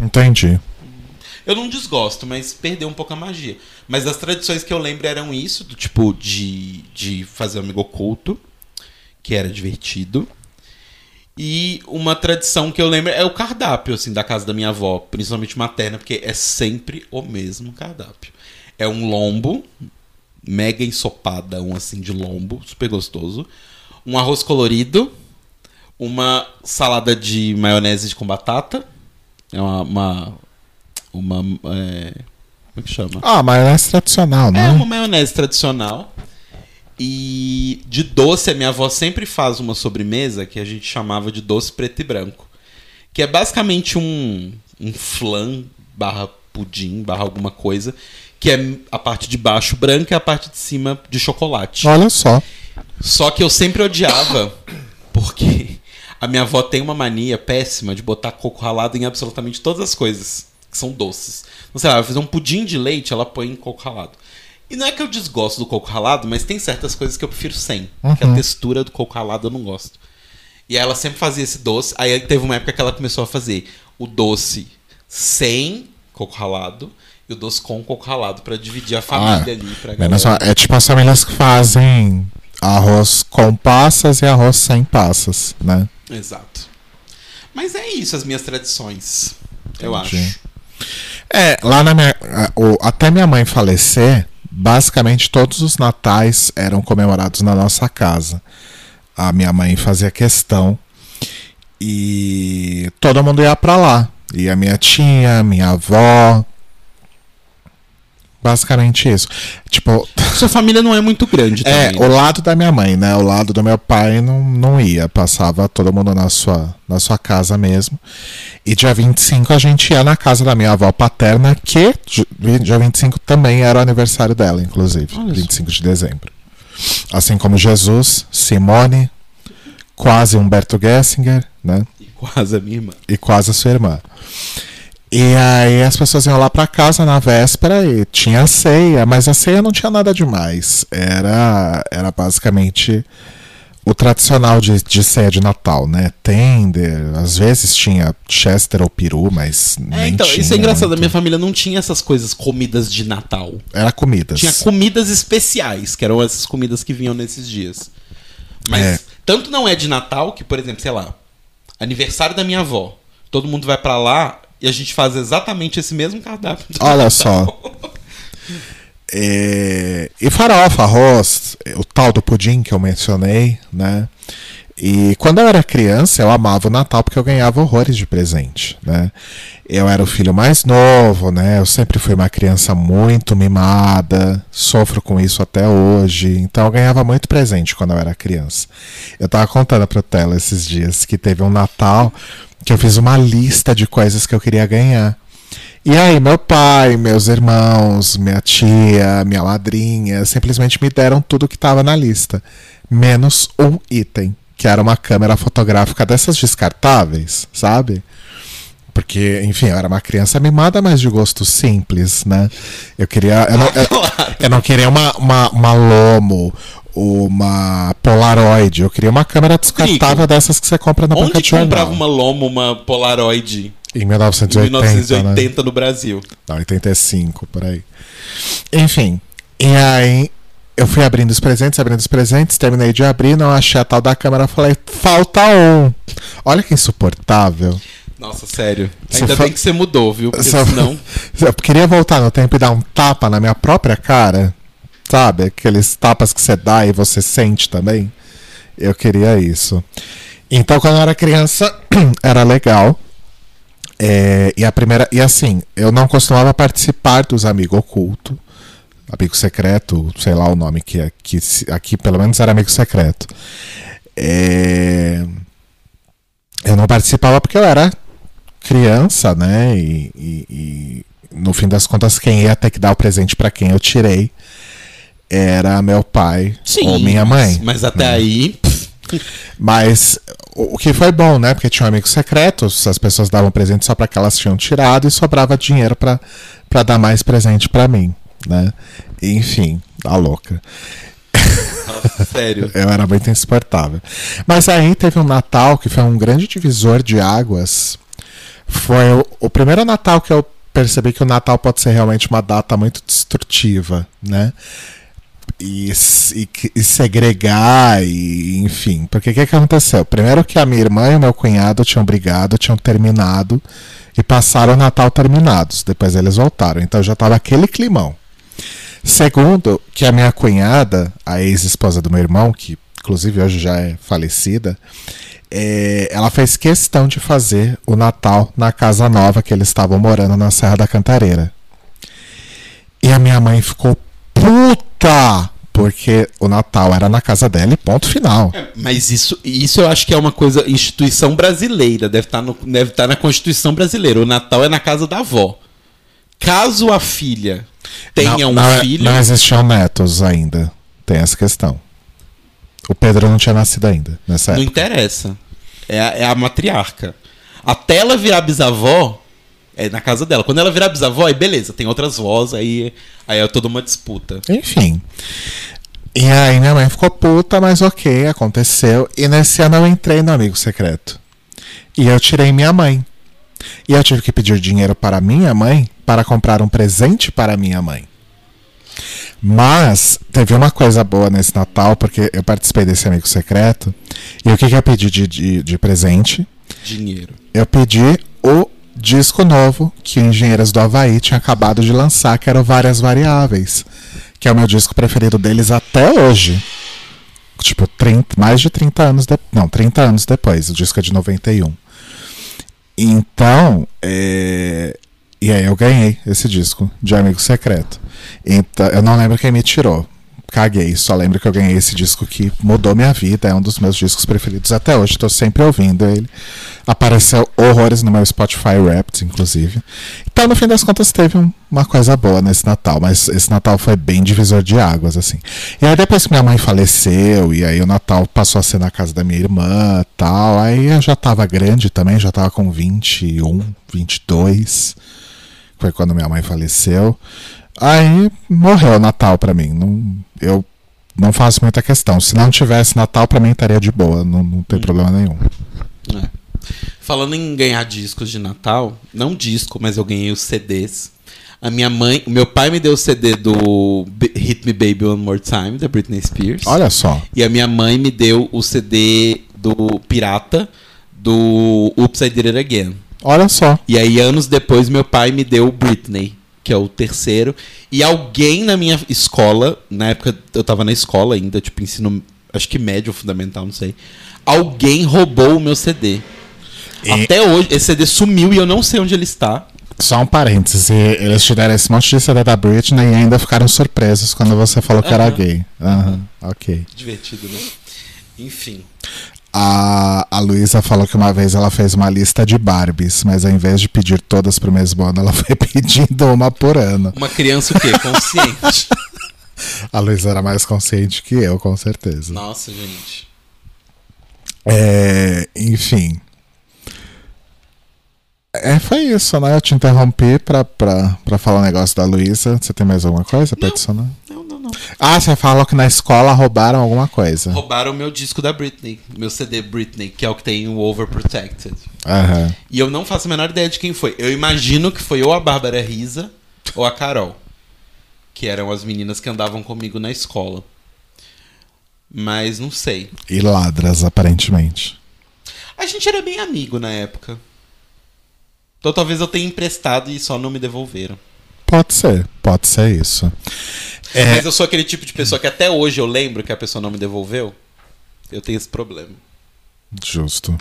Entendi. Eu não desgosto, mas perdeu um pouco a magia. Mas as tradições que eu lembro eram isso, do tipo de, de fazer um amigo oculto, que era divertido. E uma tradição que eu lembro é o cardápio, assim, da casa da minha avó, principalmente materna, porque é sempre o mesmo cardápio. É um lombo, mega ensopadão, assim, de lombo, super gostoso. Um arroz colorido, uma salada de maionese com batata. É uma. uma, uma, é, como é que chama? Ah, maionese tradicional, É né? uma maionese tradicional. E de doce, a minha avó sempre faz uma sobremesa que a gente chamava de doce preto e branco. Que é basicamente um, um flan barra pudim, barra alguma coisa. Que é a parte de baixo branca e a parte de cima de chocolate. Olha só. Só que eu sempre odiava, porque a minha avó tem uma mania péssima de botar coco ralado em absolutamente todas as coisas que são doces. Não sei lá, ela vai fazer um pudim de leite, ela põe coco ralado. E não é que eu desgosto do coco ralado, mas tem certas coisas que eu prefiro sem. Que a textura do coco ralado eu não gosto. E ela sempre fazia esse doce. Aí teve uma época que ela começou a fazer o doce sem coco ralado e o doce com coco ralado pra dividir a família ali. Pra galera. mal, é tipo as famílias que fazem arroz com passas e arroz sem passas, né? Exato. Mas é isso, as minhas tradições. Eu Entendi. acho. É, lá na minha. Até minha mãe falecer, basicamente todos os natais eram comemorados na nossa casa. A minha mãe fazia questão. E todo mundo ia pra lá. E a minha tia, minha avó. Basicamente isso. Tipo, Sua família não é muito grande é, também. o lado da minha mãe, né? O lado do meu pai não, não ia. Passava todo mundo na sua, na sua casa mesmo. E dia 25 a gente ia na casa da minha avó paterna, que dia 25 também era o aniversário dela, inclusive. Olha só. 25 de dezembro. Assim como Jesus, Simone, quase Humberto Gessinger, né? E Quase a minha irmã. e quase a sua irmã. E aí as pessoas iam lá pra casa na véspera e tinha ceia, mas a ceia não tinha nada demais. Era, era basicamente o tradicional de, de ceia de Natal, né? Tender, às vezes tinha Chester ou peru, mas É, então, tinha isso é engraçado. A muito. minha família não tinha essas coisas, comidas de Natal. Era comidas. Tinha comidas especiais, que eram essas comidas que vinham nesses dias. Mas É. tanto não é de Natal que, por exemplo, sei lá, aniversário da minha avó. Todo mundo vai pra lá e a gente faz exatamente esse mesmo cardápio. Olha Natal. só. É, e farofa, arroz, o tal do pudim que eu mencionei, né? E quando eu era criança, eu amava o Natal porque eu ganhava horrores de presente, né? Eu era o filho mais novo, né? Eu sempre fui uma criança muito mimada, sofro com isso até hoje. Então eu ganhava muito presente quando eu era criança. Eu tava contando pro Tela esses dias que teve um Natal que eu fiz uma lista de coisas que eu queria ganhar. E aí, meu pai, meus irmãos, minha tia, minha madrinha, simplesmente me deram tudo que estava na lista, menos um item, que era uma câmera fotográfica dessas descartáveis, sabe? Porque, enfim, eu era uma criança mimada, mas de gosto simples, né? Eu queria. Eu não, eu, eu não queria uma, uma, uma Lomo, uma Polaroid. Eu queria uma câmera descartável dessas que você compra na banca Onde de jornal. comprava uma Lomo, uma Polaroid Em em 1980, né? 1980 no Brasil? Não, 85, por aí. Enfim. E aí eu fui abrindo os presentes, abrindo os presentes, terminei de abrir, não achei a tal da câmera, falei, falta um. Olha que insuportável. Nossa, sério. Você Ainda fa- bem que você mudou, viu? Porque Só- senão. Eu queria voltar no tempo e dar um tapa na minha própria cara. Sabe? Aqueles tapas que você dá e você sente também. Eu queria isso. Então, quando eu era criança, era legal. É, e a primeira. E assim, eu não costumava participar dos Amigo Oculto. Amigo Secreto, sei lá o nome que é. Que aqui pelo menos era Amigo Secreto. É, eu não participava porque eu era criança, né? E, e- e, no fim das contas, quem ia ter que dar o presente pra quem eu tirei era meu pai ou minha mãe. Mas, até né? aí. Mas o que foi bom, né? Porque tinha um amigo secreto, as pessoas davam presente só para que elas tinham tirado e sobrava dinheiro pra dar mais presente pra mim, né? Enfim, a louca. nossa, sério. Eu era muito insuportável. Mas aí teve um Natal que foi um grande divisor de águas. Foi o, o primeiro Natal que eu percebi que o Natal pode ser realmente uma data muito destrutiva, né? E, e, e segregar, e enfim. Porque o que, que aconteceu? Primeiro que a minha irmã e o meu cunhado tinham brigado, tinham terminado e passaram o Natal terminados. Depois eles voltaram. Então já tava aquele climão. Segundo, que a minha cunhada, a ex-esposa do meu irmão, que inclusive hoje já é falecida, é, ela fez questão de fazer o Natal na casa nova que eles estavam morando na Serra da Cantareira. E a minha mãe ficou puta! Porque o Natal era na casa dela e ponto final. Mas isso, isso eu acho que é uma coisa, instituição brasileira, deve estar, no, deve estar na Constituição brasileira. O Natal é na casa da avó. Caso a filha tenha não, um não, é- filho. Não existiam netos ainda. Tem essa questão. O Pedro não tinha nascido ainda nessa Não época. interessa. É a, é a matriarca. Até ela virar bisavó, é na casa dela. Quando ela virar bisavó, aí beleza, tem outras vós, aí, aí é toda uma disputa. Enfim. E aí minha mãe ficou puta, mas ok, aconteceu. E nesse ano eu entrei no Amigo Secreto. E eu tirei minha mãe. E eu tive que pedir dinheiro para minha mãe para comprar um presente para minha mãe. Mas teve uma coisa boa nesse Natal, porque eu participei desse amigo secreto. E o que, que eu pedi de, de, de presente? Dinheiro. Eu pedi o disco novo que o Engenheiros do Havaí tinha acabado de lançar, que era o Várias Variáveis. Que é o meu disco preferido deles até hoje. Tipo, 30, mais de 30 anos depois. Não, 30 anos depois. O disco é de 91. Então, é... e aí eu ganhei esse disco de Amigo Secreto. Então, eu não lembro quem me tirou. Caguei, só lembro que eu ganhei esse disco que mudou minha vida, é um dos meus discos preferidos até hoje, estou sempre ouvindo ele. Apareceu horrores no meu Spotify Wrapped, inclusive. Então, no fim das contas, teve um, uma coisa boa nesse Natal, mas esse Natal foi bem divisor de águas, assim. E aí, depois que minha mãe faleceu, e aí o Natal passou a ser na casa da minha irmã tal, aí eu já tava grande também, já tava com 21, 22. Foi quando minha mãe faleceu. Aí morreu o Natal pra mim. Não, eu não faço muita questão. Se não tivesse Natal, pra mim estaria de boa. Não, não tem problema nenhum. É. Falando em ganhar discos de Natal, não disco, mas eu ganhei os CDs. A minha mãe, o meu pai me deu o CD do Hit Me Baby One More Time, da Britney Spears. Olha só. E a minha mãe me deu o CD do Pirata, do Oops, I Did It Again. Olha só. E aí, anos depois, meu pai me deu o Britney, que é o terceiro. E alguém na minha escola, na época eu tava na escola ainda, tipo, ensino, acho que médio, fundamental, não sei. Alguém roubou o meu CD. E- Até hoje, esse CD sumiu e eu não sei onde ele está. Só um parênteses. Eles te deram esse monte de CD da Britney e ainda ficaram surpresos quando você falou que era Aham. gay. Aham, ok. Divertido, né? Enfim. A, a Luísa falou que uma vez ela fez uma lista de Barbies, mas ao invés de pedir todas pro mesmo ano, ela foi pedindo uma por ano. Uma criança o quê? Consciente. A Luísa era mais consciente que eu, com certeza. Nossa, gente. É, enfim. É, foi isso, né? Eu te interrompi pra, pra, pra falar um negócio da Luísa. Você tem mais alguma coisa pra Não. adicionar? Ah, você falou que na escola roubaram alguma coisa. Roubaram o meu disco da Britney. Meu CD Britney, que é o que tem o Overprotected. Aham. E eu não faço a menor ideia de quem foi. Eu imagino que foi ou a Bárbara Risa ou a Carol. Que eram as meninas que andavam comigo na escola. Mas não sei. E ladras, aparentemente. A gente era bem amigo na época. Então talvez eu tenha emprestado e só não me devolveram. Pode ser, pode ser isso. É, Mas eu sou aquele tipo de pessoa que até hoje eu lembro que a pessoa não me devolveu. Eu tenho esse problema. justo.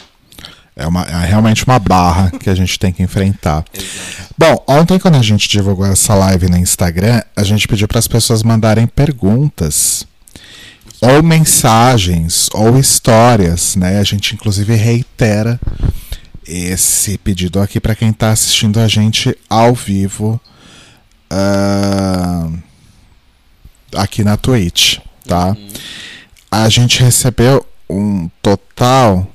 É, uma, é realmente uma barra que a gente tem que enfrentar. Exato. Bom, ontem quando a gente divulgou essa live no Instagram, a gente pediu para as pessoas mandarem perguntas ou mensagens ou histórias, né? A gente inclusive reitera esse pedido aqui para quem está assistindo a gente ao vivo ah, aqui na Twitch, tá? A gente recebeu um total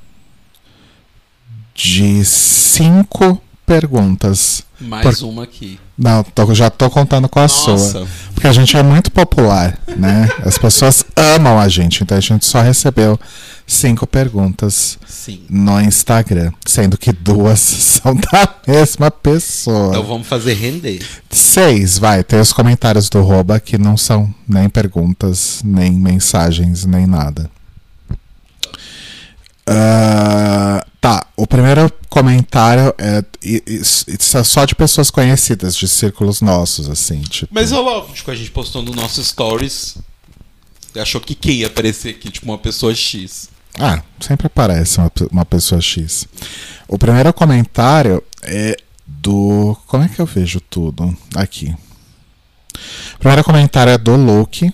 de cinco perguntas. Mais uma aqui. Não, tô- já tô contando com a sua. Nossa. Porque a gente é muito popular, né? As pessoas amam a gente, então a gente só recebeu cinco perguntas Sim. no Instagram, sendo que duas são da mesma pessoa. Então vamos fazer render. Seis, vai, tem os comentários do Roba que não são nem perguntas, nem mensagens, nem nada. Ah, tá, o primeiro comentário é é só de pessoas conhecidas, de círculos nossos, assim, tipo. Mas ó, lógico, a gente postou no nosso stories. Achou que quem ia aparecer aqui? Tipo, uma pessoa X. Ah, sempre aparece uma, uma pessoa X. O primeiro comentário é do. Como é que eu vejo tudo? Aqui. O primeiro comentário é do Luke,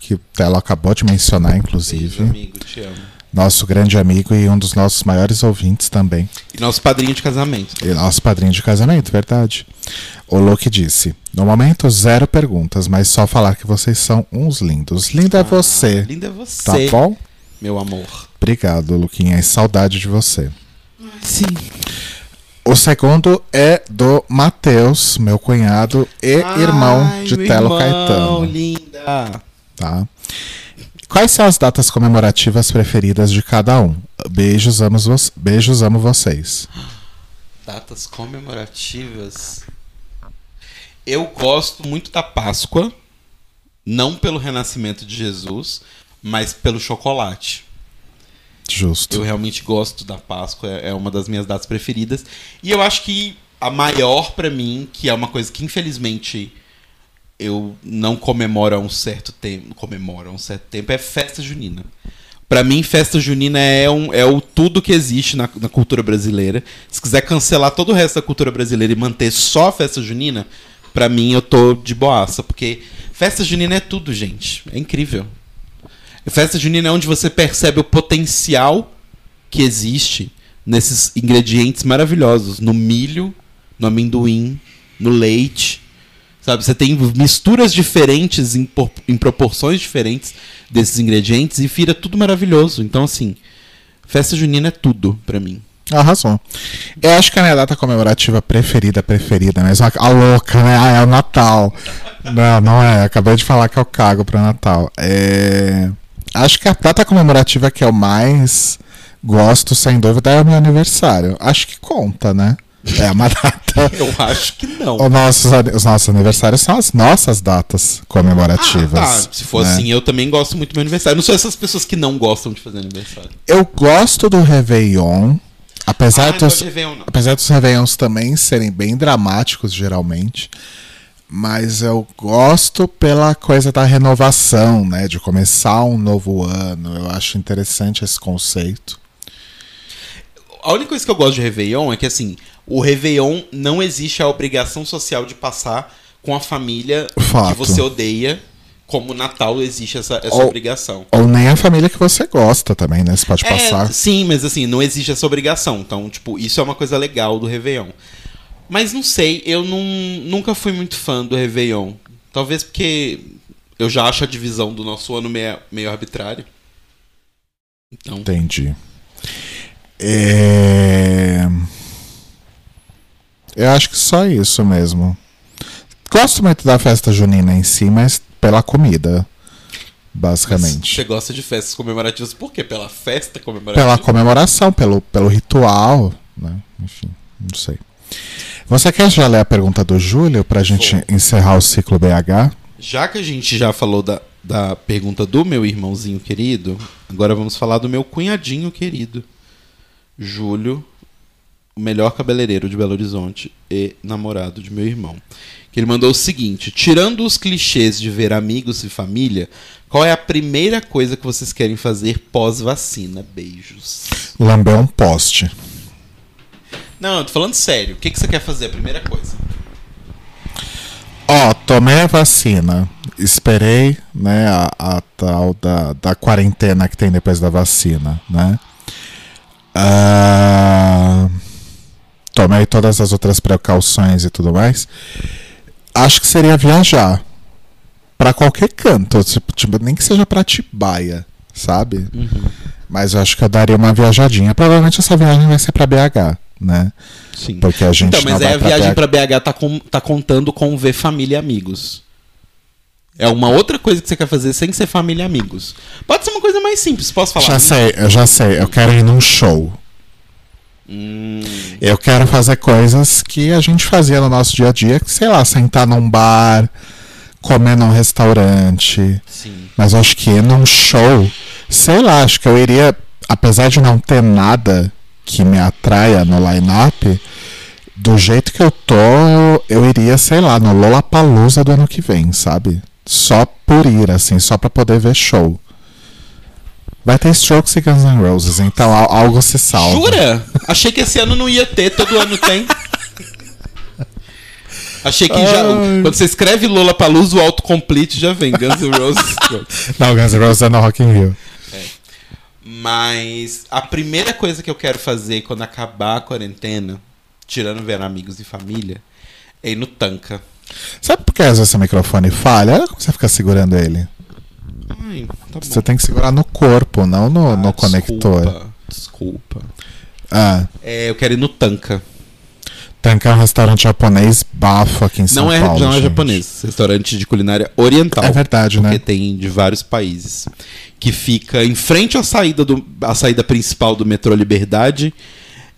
que ela acabou de mencionar, Beijo, inclusive. amigo, te amo. Nosso grande amigo e um dos nossos maiores ouvintes também. E nosso padrinho de casamento. E nosso padrinho de casamento, verdade. O Luke disse: No momento, zero perguntas, mas só falar que vocês são uns lindos. Lindo é você. Linda é você, Tá bom? meu amor. Obrigado, Luquinha. E saudade de você. Sim. O segundo é do Matheus, meu cunhado e irmão de Telo Caetano. linda. Tá? Quais são as datas comemorativas preferidas de cada um? Beijos, amo, vo beijos, amo vocês. Datas comemorativas. Eu gosto muito da Páscoa. Não pelo renascimento de Jesus, mas pelo chocolate. Justo. Eu realmente gosto da Páscoa, é é uma das minhas datas preferidas. E eu acho que a maior pra mim, que é uma coisa que infelizmente eu não comemoro há um certo tempo, comemoro um certo tempo, é festa junina. Pra mim, festa junina é, um, é o tudo que existe na, na cultura brasileira. Se quiser cancelar todo o resto da cultura brasileira e manter só a festa junina, pra mim eu tô de boaça, porque festa junina é tudo, gente. É incrível. Festa junina é onde você percebe o potencial que existe nesses ingredientes maravilhosos, no milho, no amendoim, no leite. Sabe, você tem misturas diferentes em, em proporções diferentes desses ingredientes e vira tudo maravilhoso. Então, assim, festa junina é tudo pra mim. Arrasou. Eu acho que a minha data comemorativa preferida, preferida mesmo, a, a louca, né? Ah, é o Natal. Não, não é. Acabei de falar que eu cago pra Natal. É... Acho que a data comemorativa que eu mais gosto, sem dúvida, é o meu aniversário. Acho que conta, né? É uma data. Eu acho que não. Os nossos, os nossos aniversários são as nossas datas comemorativas. Ah, tá. Se for né? assim, eu também gosto muito do meu aniversário. Eu não sou essas pessoas que não gostam de fazer aniversário. Eu gosto do Réveillon. Apesar, Ah, dos, Réveillon, não. apesar dos Réveillons também serem bem dramáticos, geralmente. Mas eu gosto pela coisa da renovação, né? De começar um novo ano. Eu acho interessante esse conceito. A única coisa que eu gosto de Réveillon é que, assim, o Réveillon não existe a obrigação social de passar com a família Fato. que você odeia, como Natal existe essa, essa Ou- obrigação. Ou nem a família que você gosta também, né? Você pode É, passar. sim, mas assim, não existe essa obrigação. Então, tipo, isso é uma coisa legal do Réveillon. Mas não sei, eu não, nunca fui muito fã do Réveillon. Talvez porque eu já acho a divisão do nosso ano meio, meio arbitrário. Então, Entendi. É... Eu acho que só isso mesmo. Gosto muito da festa junina em si, mas pela comida, basicamente. você gosta de festas comemorativas por quê? Pela festa comemorativa? Pela comemoração, pelo, pelo ritual, né? Enfim, não sei. Você quer já ler a pergunta do Júlio pra gente Vou. encerrar o ciclo BH? Já que a gente já falou da, da pergunta do meu irmãozinho querido, agora vamos falar do meu cunhadinho querido, Júlio, o melhor cabeleireiro de Belo Horizonte e namorado de meu irmão. Que ele mandou o seguinte: tirando os clichês de ver amigos e família, qual é a primeira coisa que vocês querem fazer pós-vacina? Beijos. Lamber um poste. Não, eu tô falando sério. O que, que você quer fazer? A primeira coisa. Ó, tomei a vacina. Esperei, né, a, a tal da, da quarentena que tem depois da vacina, né? Ah, tomei todas as outras precauções e tudo mais. Acho que seria viajar Pra qualquer canto, tipo, tipo, nem que seja pra Tibaia, sabe? Mas eu acho que eu daria uma viajadinha. Provavelmente essa viagem vai ser pra BH, né? Sim. Porque a gente Então, mas aí vai a viagem pra BH tá, com- tá contando com ver família e amigos. É uma outra coisa que você quer fazer sem ser família e amigos. Pode ser uma coisa mais simples, posso falar? Já sei, eu já sei. Eu quero ir num show. Hum, Eu quero fazer coisas que a gente fazia no nosso dia a dia, que, sei lá, sentar num bar, comer num restaurante. sim. Mas eu acho que ir num show, sei lá, acho que eu iria, apesar de não ter nada que me atraia no line-up, do jeito que eu tô, eu, iria, sei lá, no Lollapalooza do ano que vem, sabe? Só por ir, assim, só pra poder ver show. Vai ter Strokes e Guns N' Roses, então al- algo se salva. Jura? Achei que esse ano não ia ter, todo ano tem. Achei que já. Ai. Quando você escreve Lola Palusa, o autocomplete já vem. Guns N' Roses. Não, Guns N' Roses é no Rock in Rio. Mas a primeira coisa que eu quero fazer quando acabar a quarentena, tirando ver amigos e família, é ir no Tanca. Sabe por que às vezes seu microfone falha? Olha como você fica segurando ele. Ai, tá. Você tem que segurar no corpo, não no, no Ah, conector. Desculpa. desculpa. Ah, É, eu quero ir no Tanca. Tanka é um restaurante japonês bafo aqui em São Não é, Paulo. não é gente. japonês, restaurante de culinária oriental. É verdade, porque né? tem de vários países. Que fica em frente à saída, do, à saída principal do metrô Liberdade.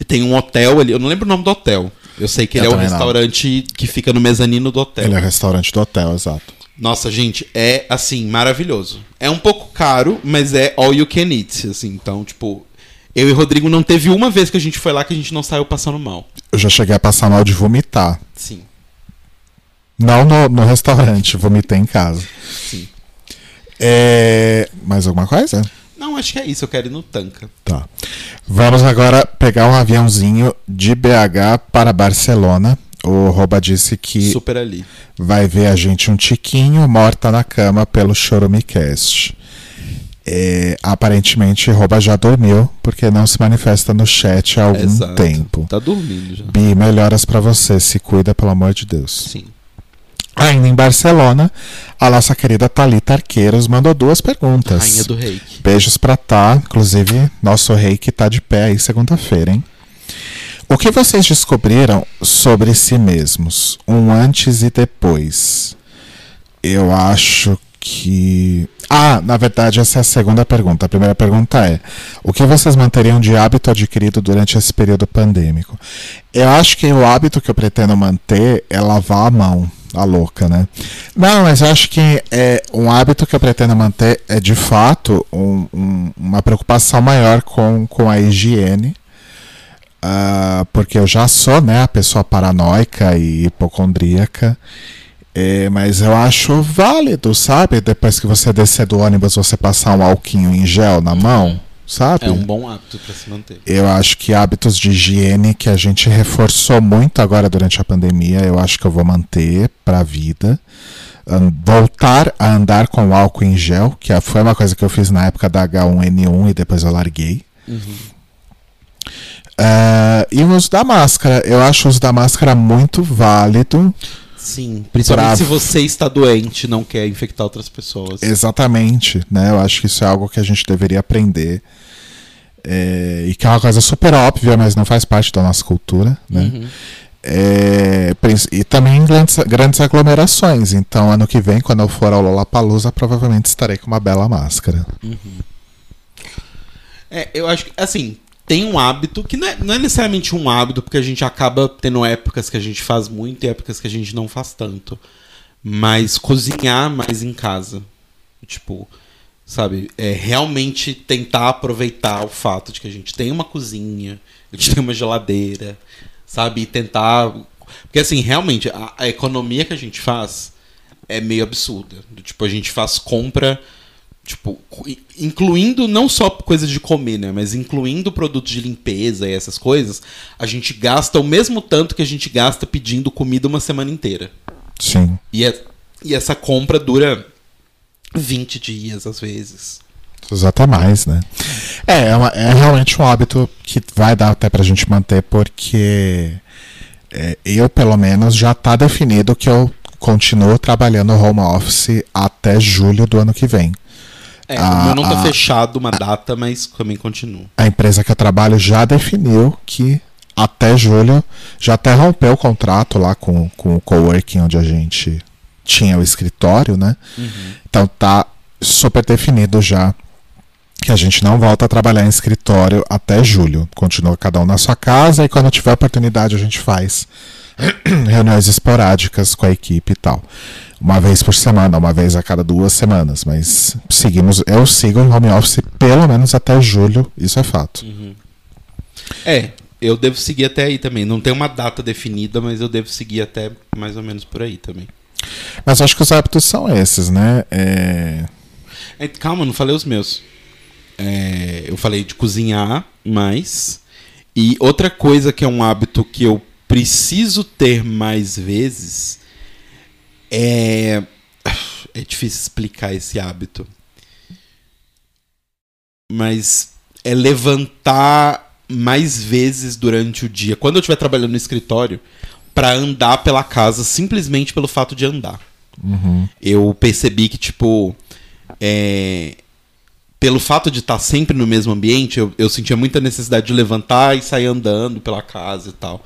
Tem um hotel ali, eu não lembro o nome do hotel. Eu sei que Eu ele é um também não. restaurante que fica no mezanino do hotel. Ele é o restaurante do hotel, exato. Nossa, gente, é assim, maravilhoso. É um pouco caro, mas é all you can eat, assim. Então, tipo, eu e o Rodrigo não teve uma vez que a gente foi lá que a gente não saiu passando mal. Eu já cheguei a passar mal de vomitar. Sim, Não no, no restaurante, vomitei em casa. sim. É... Mais alguma coisa? Não, acho que é isso. Eu quero ir no Tanca. Tá. Vamos agora pegar um aviãozinho de BH para Barcelona. O Roba disse que Super ali. vai ver a gente um tiquinho morta na cama pelo Choromicast. É, aparentemente, Roba já dormiu, porque não se manifesta no chat há algum Exato. tempo. Tá dormindo já. Bi, melhoras pra você. Se cuida, pelo amor de Deus. Sim. Ainda em Barcelona, a nossa querida Thalita Arqueiros mandou duas perguntas. Rainha do reiki. Beijos pra Tá. Inclusive, nosso rei que tá de pé aí segunda-feira, hein? O que vocês descobriram sobre si mesmos? Um antes e depois. Eu acho que. Ah, na verdade, essa é a segunda pergunta. A primeira pergunta é: o que vocês manteriam de hábito adquirido durante esse período pandêmico? Eu acho que o hábito que eu pretendo manter é lavar a mão. A louca, né? Não, mas eu acho que é um hábito que eu pretendo manter é de fato um- um- uma preocupação maior com, com a higiene. Ah, porque eu já sou né, a pessoa paranoica e hipocondríaca. É, mas eu acho válido, sabe? Depois que você descer do ônibus, você passar um alquinho em gel na mão, sabe? É um bom hábito pra se manter. Eu acho que hábitos de higiene que a gente reforçou muito agora durante a pandemia, eu acho que eu vou manter para a vida. An- Voltar a andar com álcool em gel, que foi uma coisa que eu fiz na época da H1N1 e depois eu larguei. Ah, e o uso da máscara. Eu acho o uso da máscara muito válido. Sim. Principalmente Pra- se você está doente e não quer infectar outras pessoas. Exatamente, né? Eu acho que isso é algo que a gente deveria aprender. É, e que é uma coisa super óbvia, mas não faz parte da nossa cultura, né? Uhum. É, e também em grandes, grandes aglomerações. Então, ano que vem, quando eu for ao Lollapalooza, provavelmente estarei com uma bela máscara. É, eu acho que, assim, tem um hábito que não é, não é necessariamente um hábito, porque a gente acaba tendo épocas que a gente faz muito e épocas que a gente não faz tanto. Mas cozinhar mais em casa. Tipo, sabe? É realmente tentar aproveitar o fato de que a gente tem uma cozinha, a gente tem uma geladeira, sabe? E tentar. Porque, assim, realmente, a, a economia que a gente faz é meio absurda. Tipo, a gente faz compra tipo, incluindo não só coisas de comer, né, mas incluindo produtos de limpeza e essas coisas, a gente gasta o mesmo tanto que a gente gasta pedindo comida uma semana inteira. Sim. E, é- e essa compra dura 20 dias às vezes. Até mais, né? É, é, uma- é realmente um hábito que vai dar até pra gente manter, porque é, eu, pelo menos, já tá definido que eu continuo trabalhando home office até julho do ano que vem. É, o meu não tá ah. fechado uma data, mas também continua. A empresa que eu trabalho já definiu que até julho já até rompeu o contrato lá com, com o coworking onde a gente tinha o escritório, né? Então tá super definido já que a gente não volta a trabalhar em escritório até julho. Continua cada um na sua casa e quando tiver oportunidade a gente faz reuniões esporádicas com a equipe e tal. Uma vez por semana, uma vez a cada duas semanas, mas seguimos, eu sigo em home office pelo menos até julho, isso é fato. É, eu devo seguir até aí também. Não tem uma data definida, mas eu devo seguir até mais ou menos por aí também. Mas acho que os hábitos são esses, né? É, É, calma, não falei os meus. É, eu falei de cozinhar mais. E outra coisa que é um hábito que eu preciso ter mais vezes é. É difícil explicar esse hábito. Mas é levantar mais vezes durante o dia. Quando eu estiver trabalhando no escritório, para andar pela casa simplesmente pelo fato de andar. Eu percebi que, tipo, é, pelo fato de estar sempre no mesmo ambiente, eu, eu sentia muita necessidade de levantar e sair andando pela casa e tal.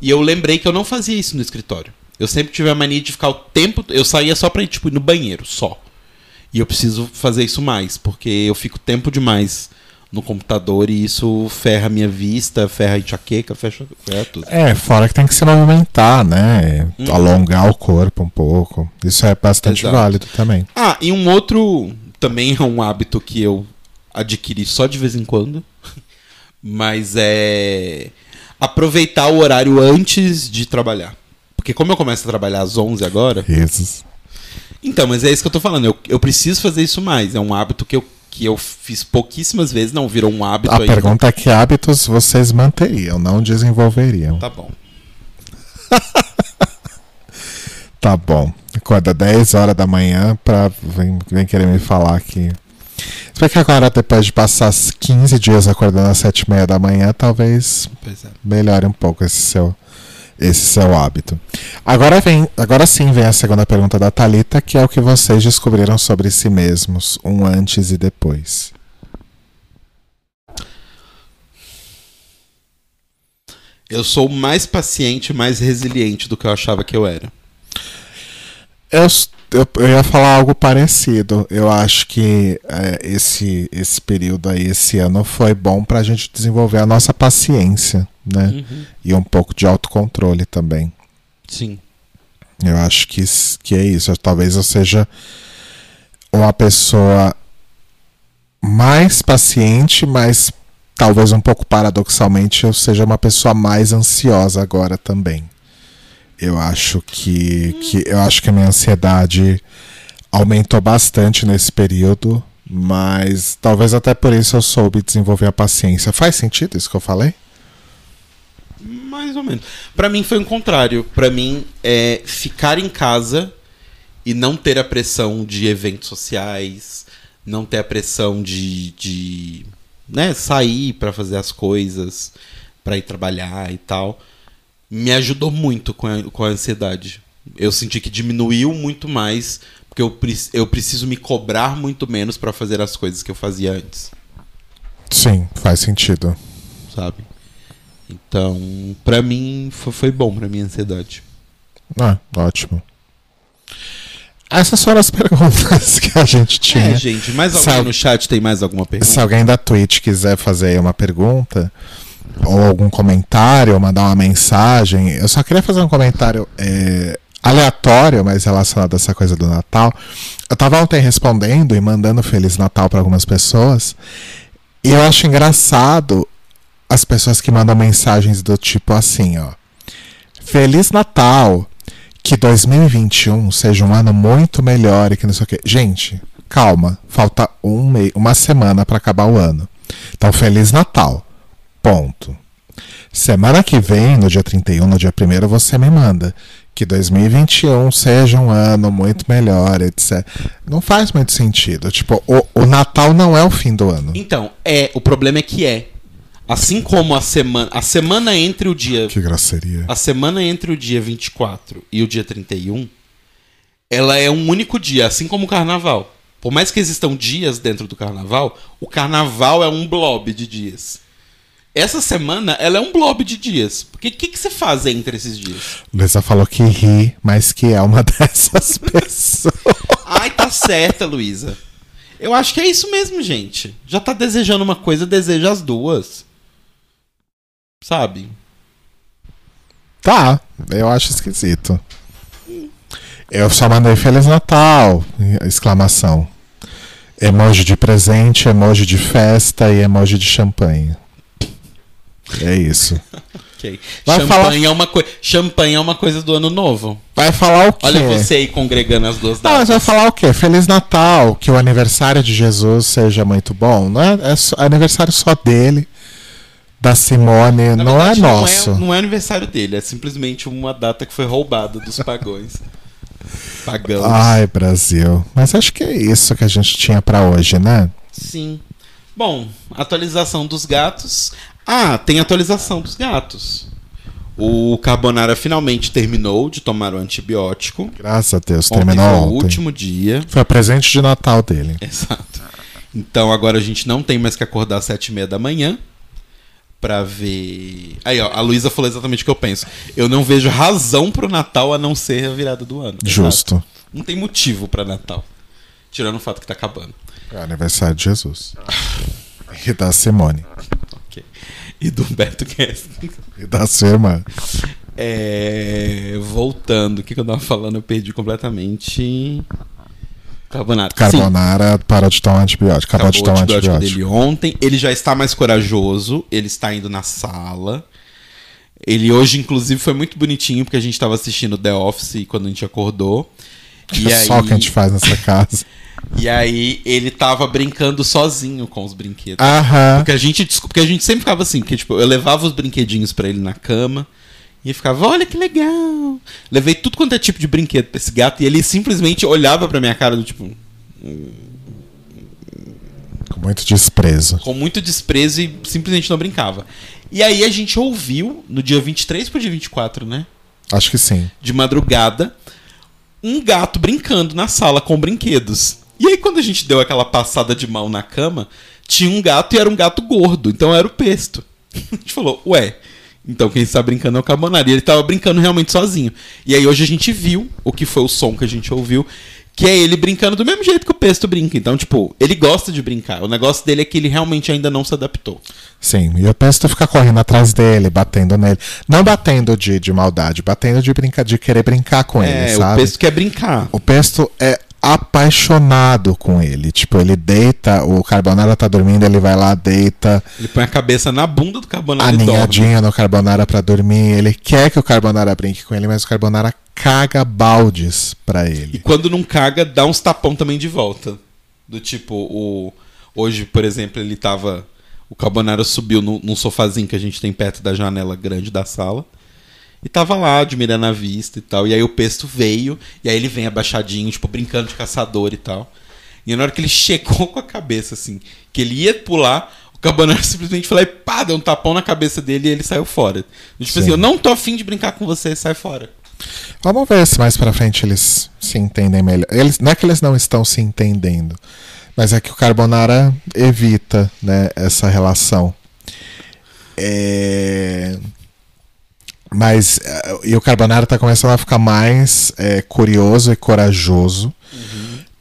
E eu lembrei que eu não fazia isso no escritório. Eu sempre tive a mania de ficar o tempo. Eu saía só pra ir, tipo, ir no banheiro, só. E eu preciso fazer isso mais, porque eu fico tempo demais no computador e isso ferra a minha vista, ferra a enxaqueca, ferra, ferra tudo. É, fora que tem que se movimentar, né? Uhum. Alongar o corpo um pouco. Isso é bastante Exato. válido também. Ah, e um outro também é um hábito que eu adquiri só de vez em quando, mas é aproveitar o horário antes de trabalhar. Porque como eu começo a trabalhar às 11 agora, Risos. então, mas é isso que eu tô falando, eu, eu preciso fazer isso mais, é um hábito que eu, que eu fiz pouquíssimas vezes, não virou um hábito A pergunta é que hábitos vocês manteriam, não desenvolveriam. Tá bom. Tá bom. Acorda 10 horas da manhã pra. Vem, vem querer me falar que. Se bem que agora, depois de passar 15 dias acordando às 7 e meia da manhã, talvez é. melhore um pouco esse seu, esse seu hábito. Agora, vem, agora sim vem a segunda pergunta da Talita, que é o que vocês descobriram sobre si mesmos, um antes e depois. Eu sou mais paciente, mais resiliente do que eu achava que eu era. Eu, eu, eu ia falar algo parecido. Eu acho que é, esse, esse período aí, esse ano, foi bom pra gente desenvolver a nossa paciência, né? E um pouco de autocontrole também. Sim. Eu acho que, que é isso. Talvez eu seja uma pessoa mais paciente, mas talvez um pouco paradoxalmente eu seja uma pessoa mais ansiosa agora também. Eu acho que, que eu acho que a minha ansiedade aumentou bastante nesse período, mas talvez até por isso eu soube desenvolver a paciência. Faz sentido isso que eu falei? Mais ou menos. Pra mim foi o contrário. Pra mim é ficar em casa e não ter a pressão de eventos sociais, não ter a pressão de, de né, sair pra fazer as coisas, pra ir trabalhar e tal, me ajudou muito com a, com a ansiedade. Eu senti que diminuiu muito mais, porque eu, eu preciso me cobrar muito menos pra fazer as coisas que eu fazia antes. Sim, faz sentido. sabe? Então, pra mim, foi, bom pra minha ansiedade. Ah, ótimo. Essas foram as perguntas que a gente tinha. É, gente, mais alguém no chat tem mais alguma pergunta? Se alguém da Twitch quiser fazer aí uma pergunta, ou algum comentário, ou mandar uma mensagem, eu só queria fazer um comentário é, aleatório, mas relacionado a essa coisa do Natal. Eu tava ontem respondendo e mandando Feliz Natal para algumas pessoas, e eu acho engraçado as pessoas que mandam mensagens do tipo assim, ó. Feliz Natal! Que 2021 seja um ano muito melhor e que não sei o quê. Gente, calma. Falta um mei uma semana para acabar o ano. Então, Feliz Natal. Ponto. Semana que vem, no dia 31, no dia 1 você me manda. Que 2021 seja um ano muito melhor, etc. Não faz muito sentido. Tipo, o, o Natal não é o fim do ano. Então, é, o problema é que é. Assim como a semana, a semana entre o dia, Que grosseria. a semana entre o dia 24 e o dia 31, ela é um único dia, assim como o carnaval. Por mais que existam dias dentro do carnaval, o carnaval é um blob de dias. Essa semana, ela é um blob de dias. Porque o que, que você faz entre esses dias? Luísa falou que ri, mas que é uma dessas pessoas. Ai, tá certa, Luísa. Eu acho que é isso mesmo, gente. Já tá desejando uma coisa, deseja as duas. Sabe? Tá, eu acho esquisito. Eu só mandei Feliz Natal! Exclamação. Emoji de presente, emoji de festa e emoji de champanhe. É isso. Ok. Vai champanhe, falar- é uma coi- champanhe é uma coisa do ano novo. Vai falar o quê? Olha você aí congregando as duas Não, mas datas. vai falar o quê? Feliz Natal, que o aniversário de Jesus seja muito bom. Não é, é só- aniversário só dele, da Simone, Na não verdade, é nosso. Não é, aniversário dele, é simplesmente uma data que foi roubada dos pagões. Pagãos. Ai, Brasil. Mas acho que é isso que a gente tinha pra hoje, né? Sim. Bom, atualização dos gatos. Ah, tem atualização dos gatos. O Carbonara finalmente terminou de tomar o antibiótico. Graças a Deus, Ontem terminou foi o ontem. último dia. Foi o presente de Natal dele. Exato. Então agora a gente não tem mais que acordar às sete e meia da manhã pra ver. Aí, ó, a Luísa falou exatamente o que eu penso. Eu não vejo razão pro Natal a não ser a virada do ano. Exato. Justo. Não tem motivo pra Natal. Tirando o fato que tá acabando. É aniversário de Jesus. E da Simone. Ok. E do Humberto Guest. E da sua irmã. É, voltando, o que, que eu tava falando? Eu perdi completamente. Carbonara. Sim, Carbonara parou de tomar antibiótico. Acabou de acabou tomar o antibiótico antibiótico. dele ontem. Ele já está mais corajoso. Ele está indo na sala. Ele hoje, inclusive, foi muito bonitinho porque a gente estava assistindo The Office quando a gente acordou. E É aí, só o que a gente faz nessa casa. e aí ele tava brincando sozinho com os brinquedos. Aham. Porque a gente, porque a gente sempre ficava assim, porque tipo, eu levava os brinquedinhos pra ele na cama e ficava, olha que legal. Levei tudo quanto é tipo de brinquedo pra esse gato e ele simplesmente olhava pra minha cara do tipo, Com muito desprezo. com muito desprezo e simplesmente não brincava. E aí a gente ouviu no dia 23 pro dia 24, né? Acho que sim. de madrugada, um gato brincando na sala com brinquedos. E aí, quando a gente deu aquela passada de mão na cama, tinha um gato e era um gato gordo, então era o pesto. A gente falou, ué, então quem está brincando é o Carbonara. E ele estava brincando realmente sozinho. E aí, hoje a gente viu o que foi o som que a gente ouviu. Que é ele brincando do mesmo jeito que o Pesto brinca. Então, tipo, ele gosta de brincar. O negócio dele é que ele realmente ainda não se adaptou. Sim. E o Pesto fica correndo atrás dele, batendo nele. Não batendo de, de maldade, batendo de, brinca, de querer brincar com ele, é, o sabe? Pesto quer brincar. O Pesto é apaixonado com ele. Tipo, ele deita, o Carbonara tá dormindo, ele vai lá, deita, Ele põe a cabeça na bunda do Carbonara e dorme. aninhadinho no Carbonara pra dormir. Ele quer que o Carbonara brinque com ele, mas o Carbonara caga baldes pra E ele. quando não caga, dá uns tapão também de volta. Do tipo, o. Hoje, por exemplo, ele tava. O Carbonara subiu no, num sofazinho que a gente tem perto da janela grande da sala. E tava lá, admirando a vista e tal. E aí o pesto veio, e aí ele vem abaixadinho, tipo, brincando de caçador e tal. E na hora que ele chegou com a cabeça, assim, que ele ia pular, o Carbonara simplesmente falou e pá, deu um tapão na cabeça dele e ele saiu fora. Tipo Sim. assim, eu não tô afim de brincar com você, sai fora. Vamos ver se mais pra frente eles se entendem melhor. Eles, não é que eles não estão se entendendo, mas é que o Carbonara evita né, essa relação. É... Mas eh, e o Carbonara tá começando a ficar mais eh, curioso e corajoso.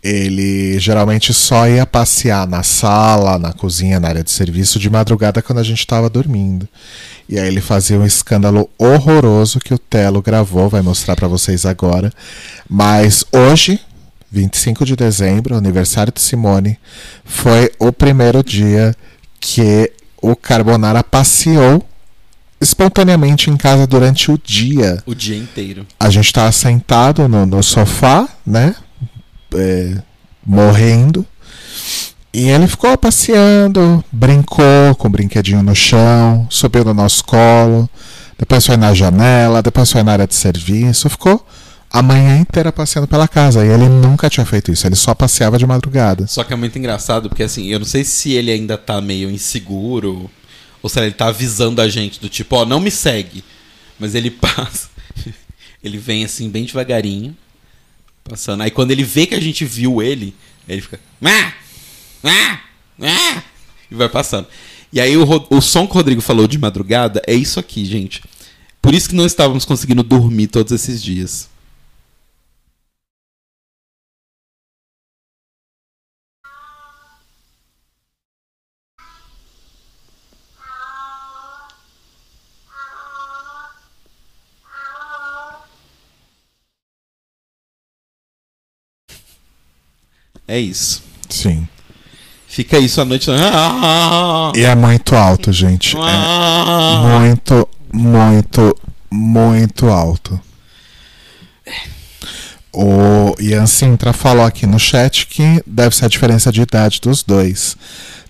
Ele geralmente só ia passear na sala, na cozinha, na área de serviço de madrugada quando a gente estava dormindo. E aí ele fazia um escândalo horroroso que o Telo gravou, vai mostrar pra vocês agora. Mas hoje, 25 de dezembro, aniversário de Simone, foi o primeiro dia que o Carbonara passeou espontaneamente em casa durante o dia. O dia inteiro. A gente tava sentado no, no sofá, né? É, morrendo. E ele ficou passeando, brincou com o brinquedinho no chão, subiu no nosso colo, depois foi na janela, depois foi na área de serviço, ficou a manhã inteira passeando pela casa. E ele nunca tinha feito isso, ele só passeava de madrugada. Só que é muito engraçado, porque assim, eu não sei se ele ainda tá meio inseguro, ou se ele tá avisando a gente do tipo, ó, não me segue. Mas ele passa. Ele vem assim, bem devagarinho, passando. Aí quando ele vê que a gente viu ele, ele fica. E vai passando. E aí o, o som que o Rodrigo falou de madrugada é isso aqui, gente. Por isso que não estávamos conseguindo dormir todos esses dias. É isso. Sim. Fica isso a noite. E é muito alto, gente. É muito, muito, muito alto. O Ian Sintra falou aqui no chat que deve ser a diferença de idade dos dois.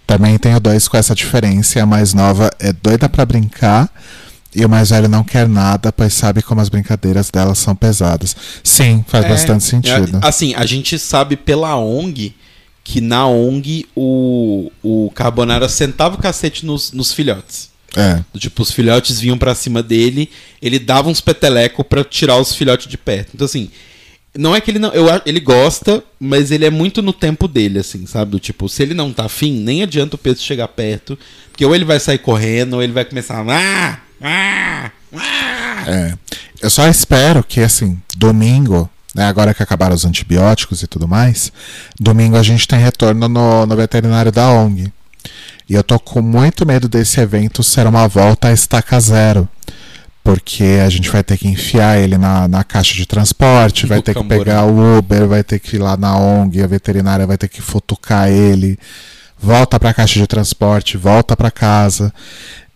Também tenho dois com essa diferença. A mais nova é doida pra brincar. E o mais velho não quer nada, pois sabe como as brincadeiras dela são pesadas. Sim, faz É, bastante sentido. é, assim, a gente sabe pela ONG que na ONG o, o Carbonara sentava o cacete nos, nos filhotes. É. Tipo, os filhotes vinham pra cima dele, ele dava uns peteleco pra tirar os filhotes de perto. Então, assim, não é que ele não. Eu, ele gosta, mas ele é muito no tempo dele, assim, sabe? Do tipo, se ele não tá afim, nem adianta o peso chegar perto, porque ou ele vai sair correndo, ou ele vai começar. Ah! Ah! É. Eu só espero que, assim, domingo, né, agora que acabaram os antibióticos e tudo mais, domingo a gente tem retorno no, no veterinário da ONG. E eu tô com muito medo desse evento ser uma volta a estaca zero. Porque a gente vai ter que enfiar ele na, na caixa de transporte, vai ter que pegar o Uber, vai ter que ir lá na ONG, a veterinária vai ter que futucar ele, volta pra caixa de transporte, volta pra casa.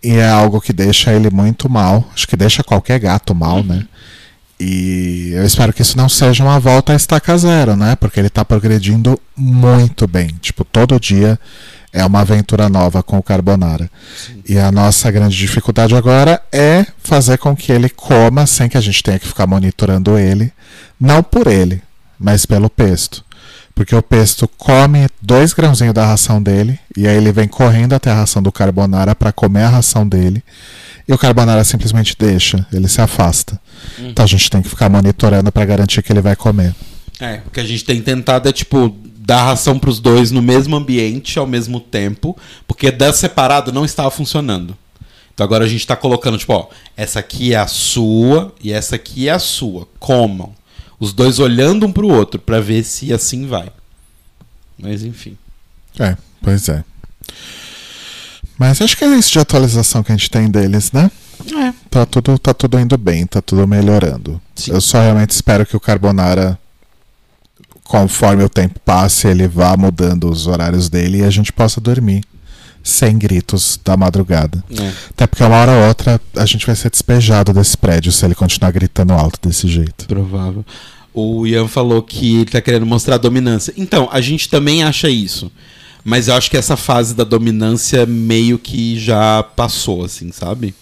E é algo que deixa ele muito mal. Acho que deixa qualquer gato mal, né? E eu espero que isso não seja uma volta a estaca zero, né? Porque ele tá progredindo muito bem. Tipo, todo dia é uma aventura nova com o Carbonara. E a nossa grande dificuldade agora é fazer com que ele coma sem que a gente tenha que ficar monitorando ele. Não por ele, mas pelo pesto. Porque o pesto come dois grãozinhos da ração dele e aí ele vem correndo até a ração do Carbonara para comer a ração dele. E o Carbonara simplesmente deixa, ele se afasta. Então a gente tem que ficar monitorando para garantir que ele vai comer. É, o que a gente tem tentado é, tipo, dar ração pros dois no mesmo ambiente ao mesmo tempo, porque dar separado não estava funcionando. Então agora a gente tá colocando, tipo, ó, essa aqui é a sua e essa aqui é a sua. Comam. Os dois olhando um pro outro pra ver se assim vai. Mas enfim. É, pois é. Mas acho que é isso de atualização que a gente tem deles, né? É. Tá tudo, tá tudo indo bem, tá tudo melhorando. Sim. Eu só realmente espero que o Carbonara, conforme o tempo passe, ele vá mudando os horários dele e a gente possa dormir sem gritos da madrugada. É. Até porque uma hora ou outra a gente vai ser despejado desse prédio se ele continuar gritando alto desse jeito. Provável. O Ian falou que ele tá querendo mostrar dominância. Então, a gente também acha isso. Mas eu acho que essa fase da dominância meio que já passou, assim, sabe?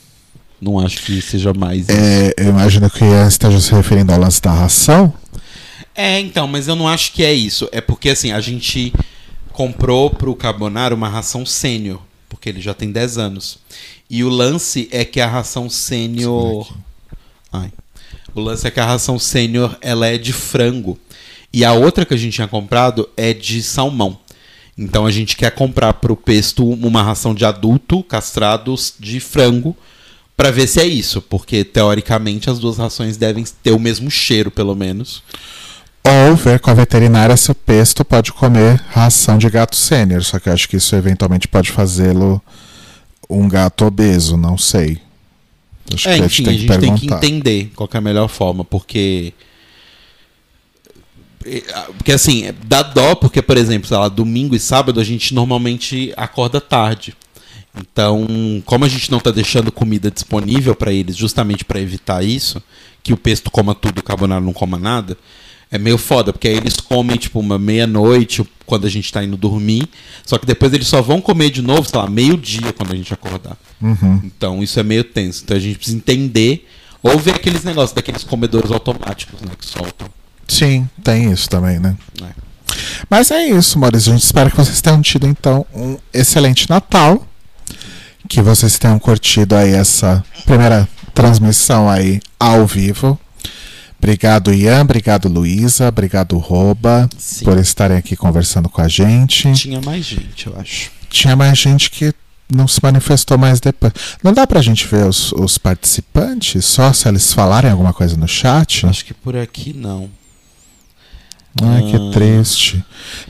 Não acho que seja mais. É, eu imagino que o Ian esteja se referindo ao lance da ração. É, então, mas eu não acho que é isso. É porque, assim, a gente comprou pro Carbonara uma ração sênior, porque ele já tem 10 anos. E o lance é que a ração sênior. Ai. O lance é que a ração sênior ela é de frango. E a outra que a gente tinha comprado é de salmão. Então a gente quer comprar pro pesto uma ração de adulto castrados de frango Pra ver se é isso, porque teoricamente as duas rações devem ter o mesmo cheiro, pelo menos. Ou ver com a veterinária se o pesto pode comer ração de gato sênior. Só que eu acho que isso eventualmente pode fazê-lo um gato obeso, não sei. Acho é, que enfim, a a gente gente tem que tem que entender qual que é a melhor forma, porque. Porque assim, dá dó, porque, por exemplo, sei lá, domingo e sábado a gente normalmente acorda tarde. Então, como a gente não tá deixando comida disponível para eles, justamente para evitar isso, que o pesto coma tudo e o carbonara não coma nada, é meio foda, porque aí eles comem, tipo, uma meia-noite quando a gente tá indo dormir, só que depois eles só vão comer de novo, sei lá, meio-dia quando a gente acordar. Uhum. Então isso é meio tenso. Então a gente precisa entender. Ou ver aqueles negócios daqueles comedores automáticos, né? Que soltam. Sim, tem isso também, né? É. Mas é isso, Maurício. A gente espera que vocês tenham tido, então, um excelente Natal. Que vocês tenham curtido aí essa primeira transmissão aí ao vivo. Obrigado, Ian. Obrigado, Luísa. Obrigado, Roba, Sim. por estarem aqui conversando com a gente. Tinha mais gente, eu acho. Tinha mais gente que não se manifestou mais depois. Não dá pra gente ver os, os participantes, só se eles falarem alguma coisa no chat? Acho que por aqui não. Ai, que Ah. triste.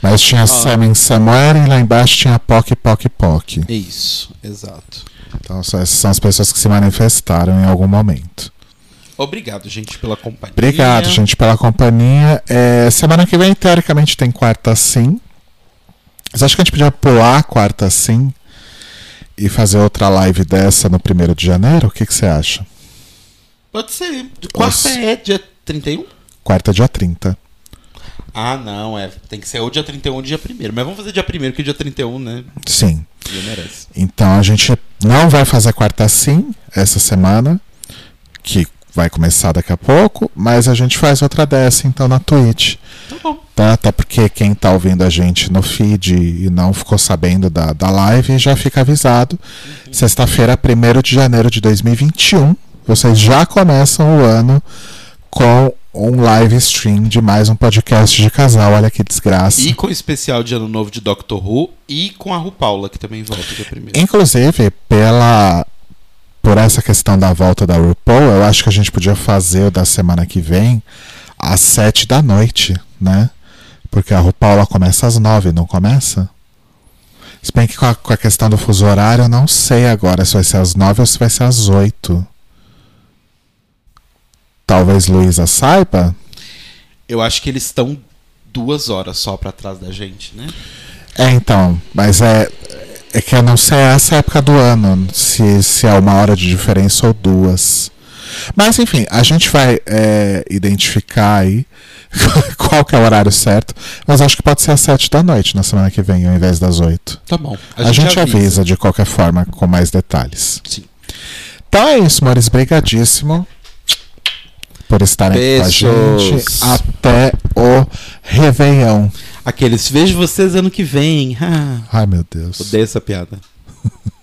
Mas tinha Samin Samuel e lá embaixo tinha Poc Poc Poc. É isso, exato. Então essas são as pessoas que se manifestaram em algum momento. Obrigado, gente, pela companhia. Obrigado, gente, pela companhia. É, semana que vem, teoricamente, tem quarta sim. Mas acho que a gente podia pular a quarta sim e fazer outra live dessa no 1 de janeiro. O que, que você acha? Pode ser. Quarta é dia 31? Quarta, dia 30. Ah, não, é. Tem que ser ou dia 31 ou dia 1 Mas vamos fazer dia 1 que dia 31, né? Sim. Dia merece. Então a gente não vai fazer quarta sim essa semana, que vai começar daqui a pouco, mas a gente faz outra dessa então na Twitch. Tá bom. Tá? Até porque quem tá ouvindo a gente no feed e não ficou sabendo da, da live já fica avisado. Sexta-feira, 1 de janeiro de 2021, vocês já começam o ano com um live stream de mais um podcast de casal. Olha que desgraça. E com o especial de Ano Novo de Doctor Who e com a Ru Paula, que também volta dia 1 Inclusive, pela por essa questão da volta da RuPaul, eu acho que a gente podia fazer o da semana que vem às sete da noite, né? Porque a RuPaul ela começa às nove, não começa? Se bem que com a, com a questão do fuso horário, eu não sei agora se vai ser às nove ou se vai ser às oito. Talvez Luísa saiba. Eu acho que eles estão duas horas só pra trás da gente, né? É, então, mas é, é que eu não sei essa época do ano, se, se é uma hora de diferença ou duas. Mas enfim, a gente vai é, identificar aí qual que é o horário certo, mas acho que pode ser às sete da noite na semana que vem, ao invés das oito. Tá bom. A, gente, avisa. de qualquer forma com mais detalhes. Sim. Então é isso, Mores. Brigadíssimo por estarem aqui com a gente. Beijos. Até o Réveillon. Aqueles, vejo vocês ano que vem. Ah, Ai, meu Deus. Odeio essa piada.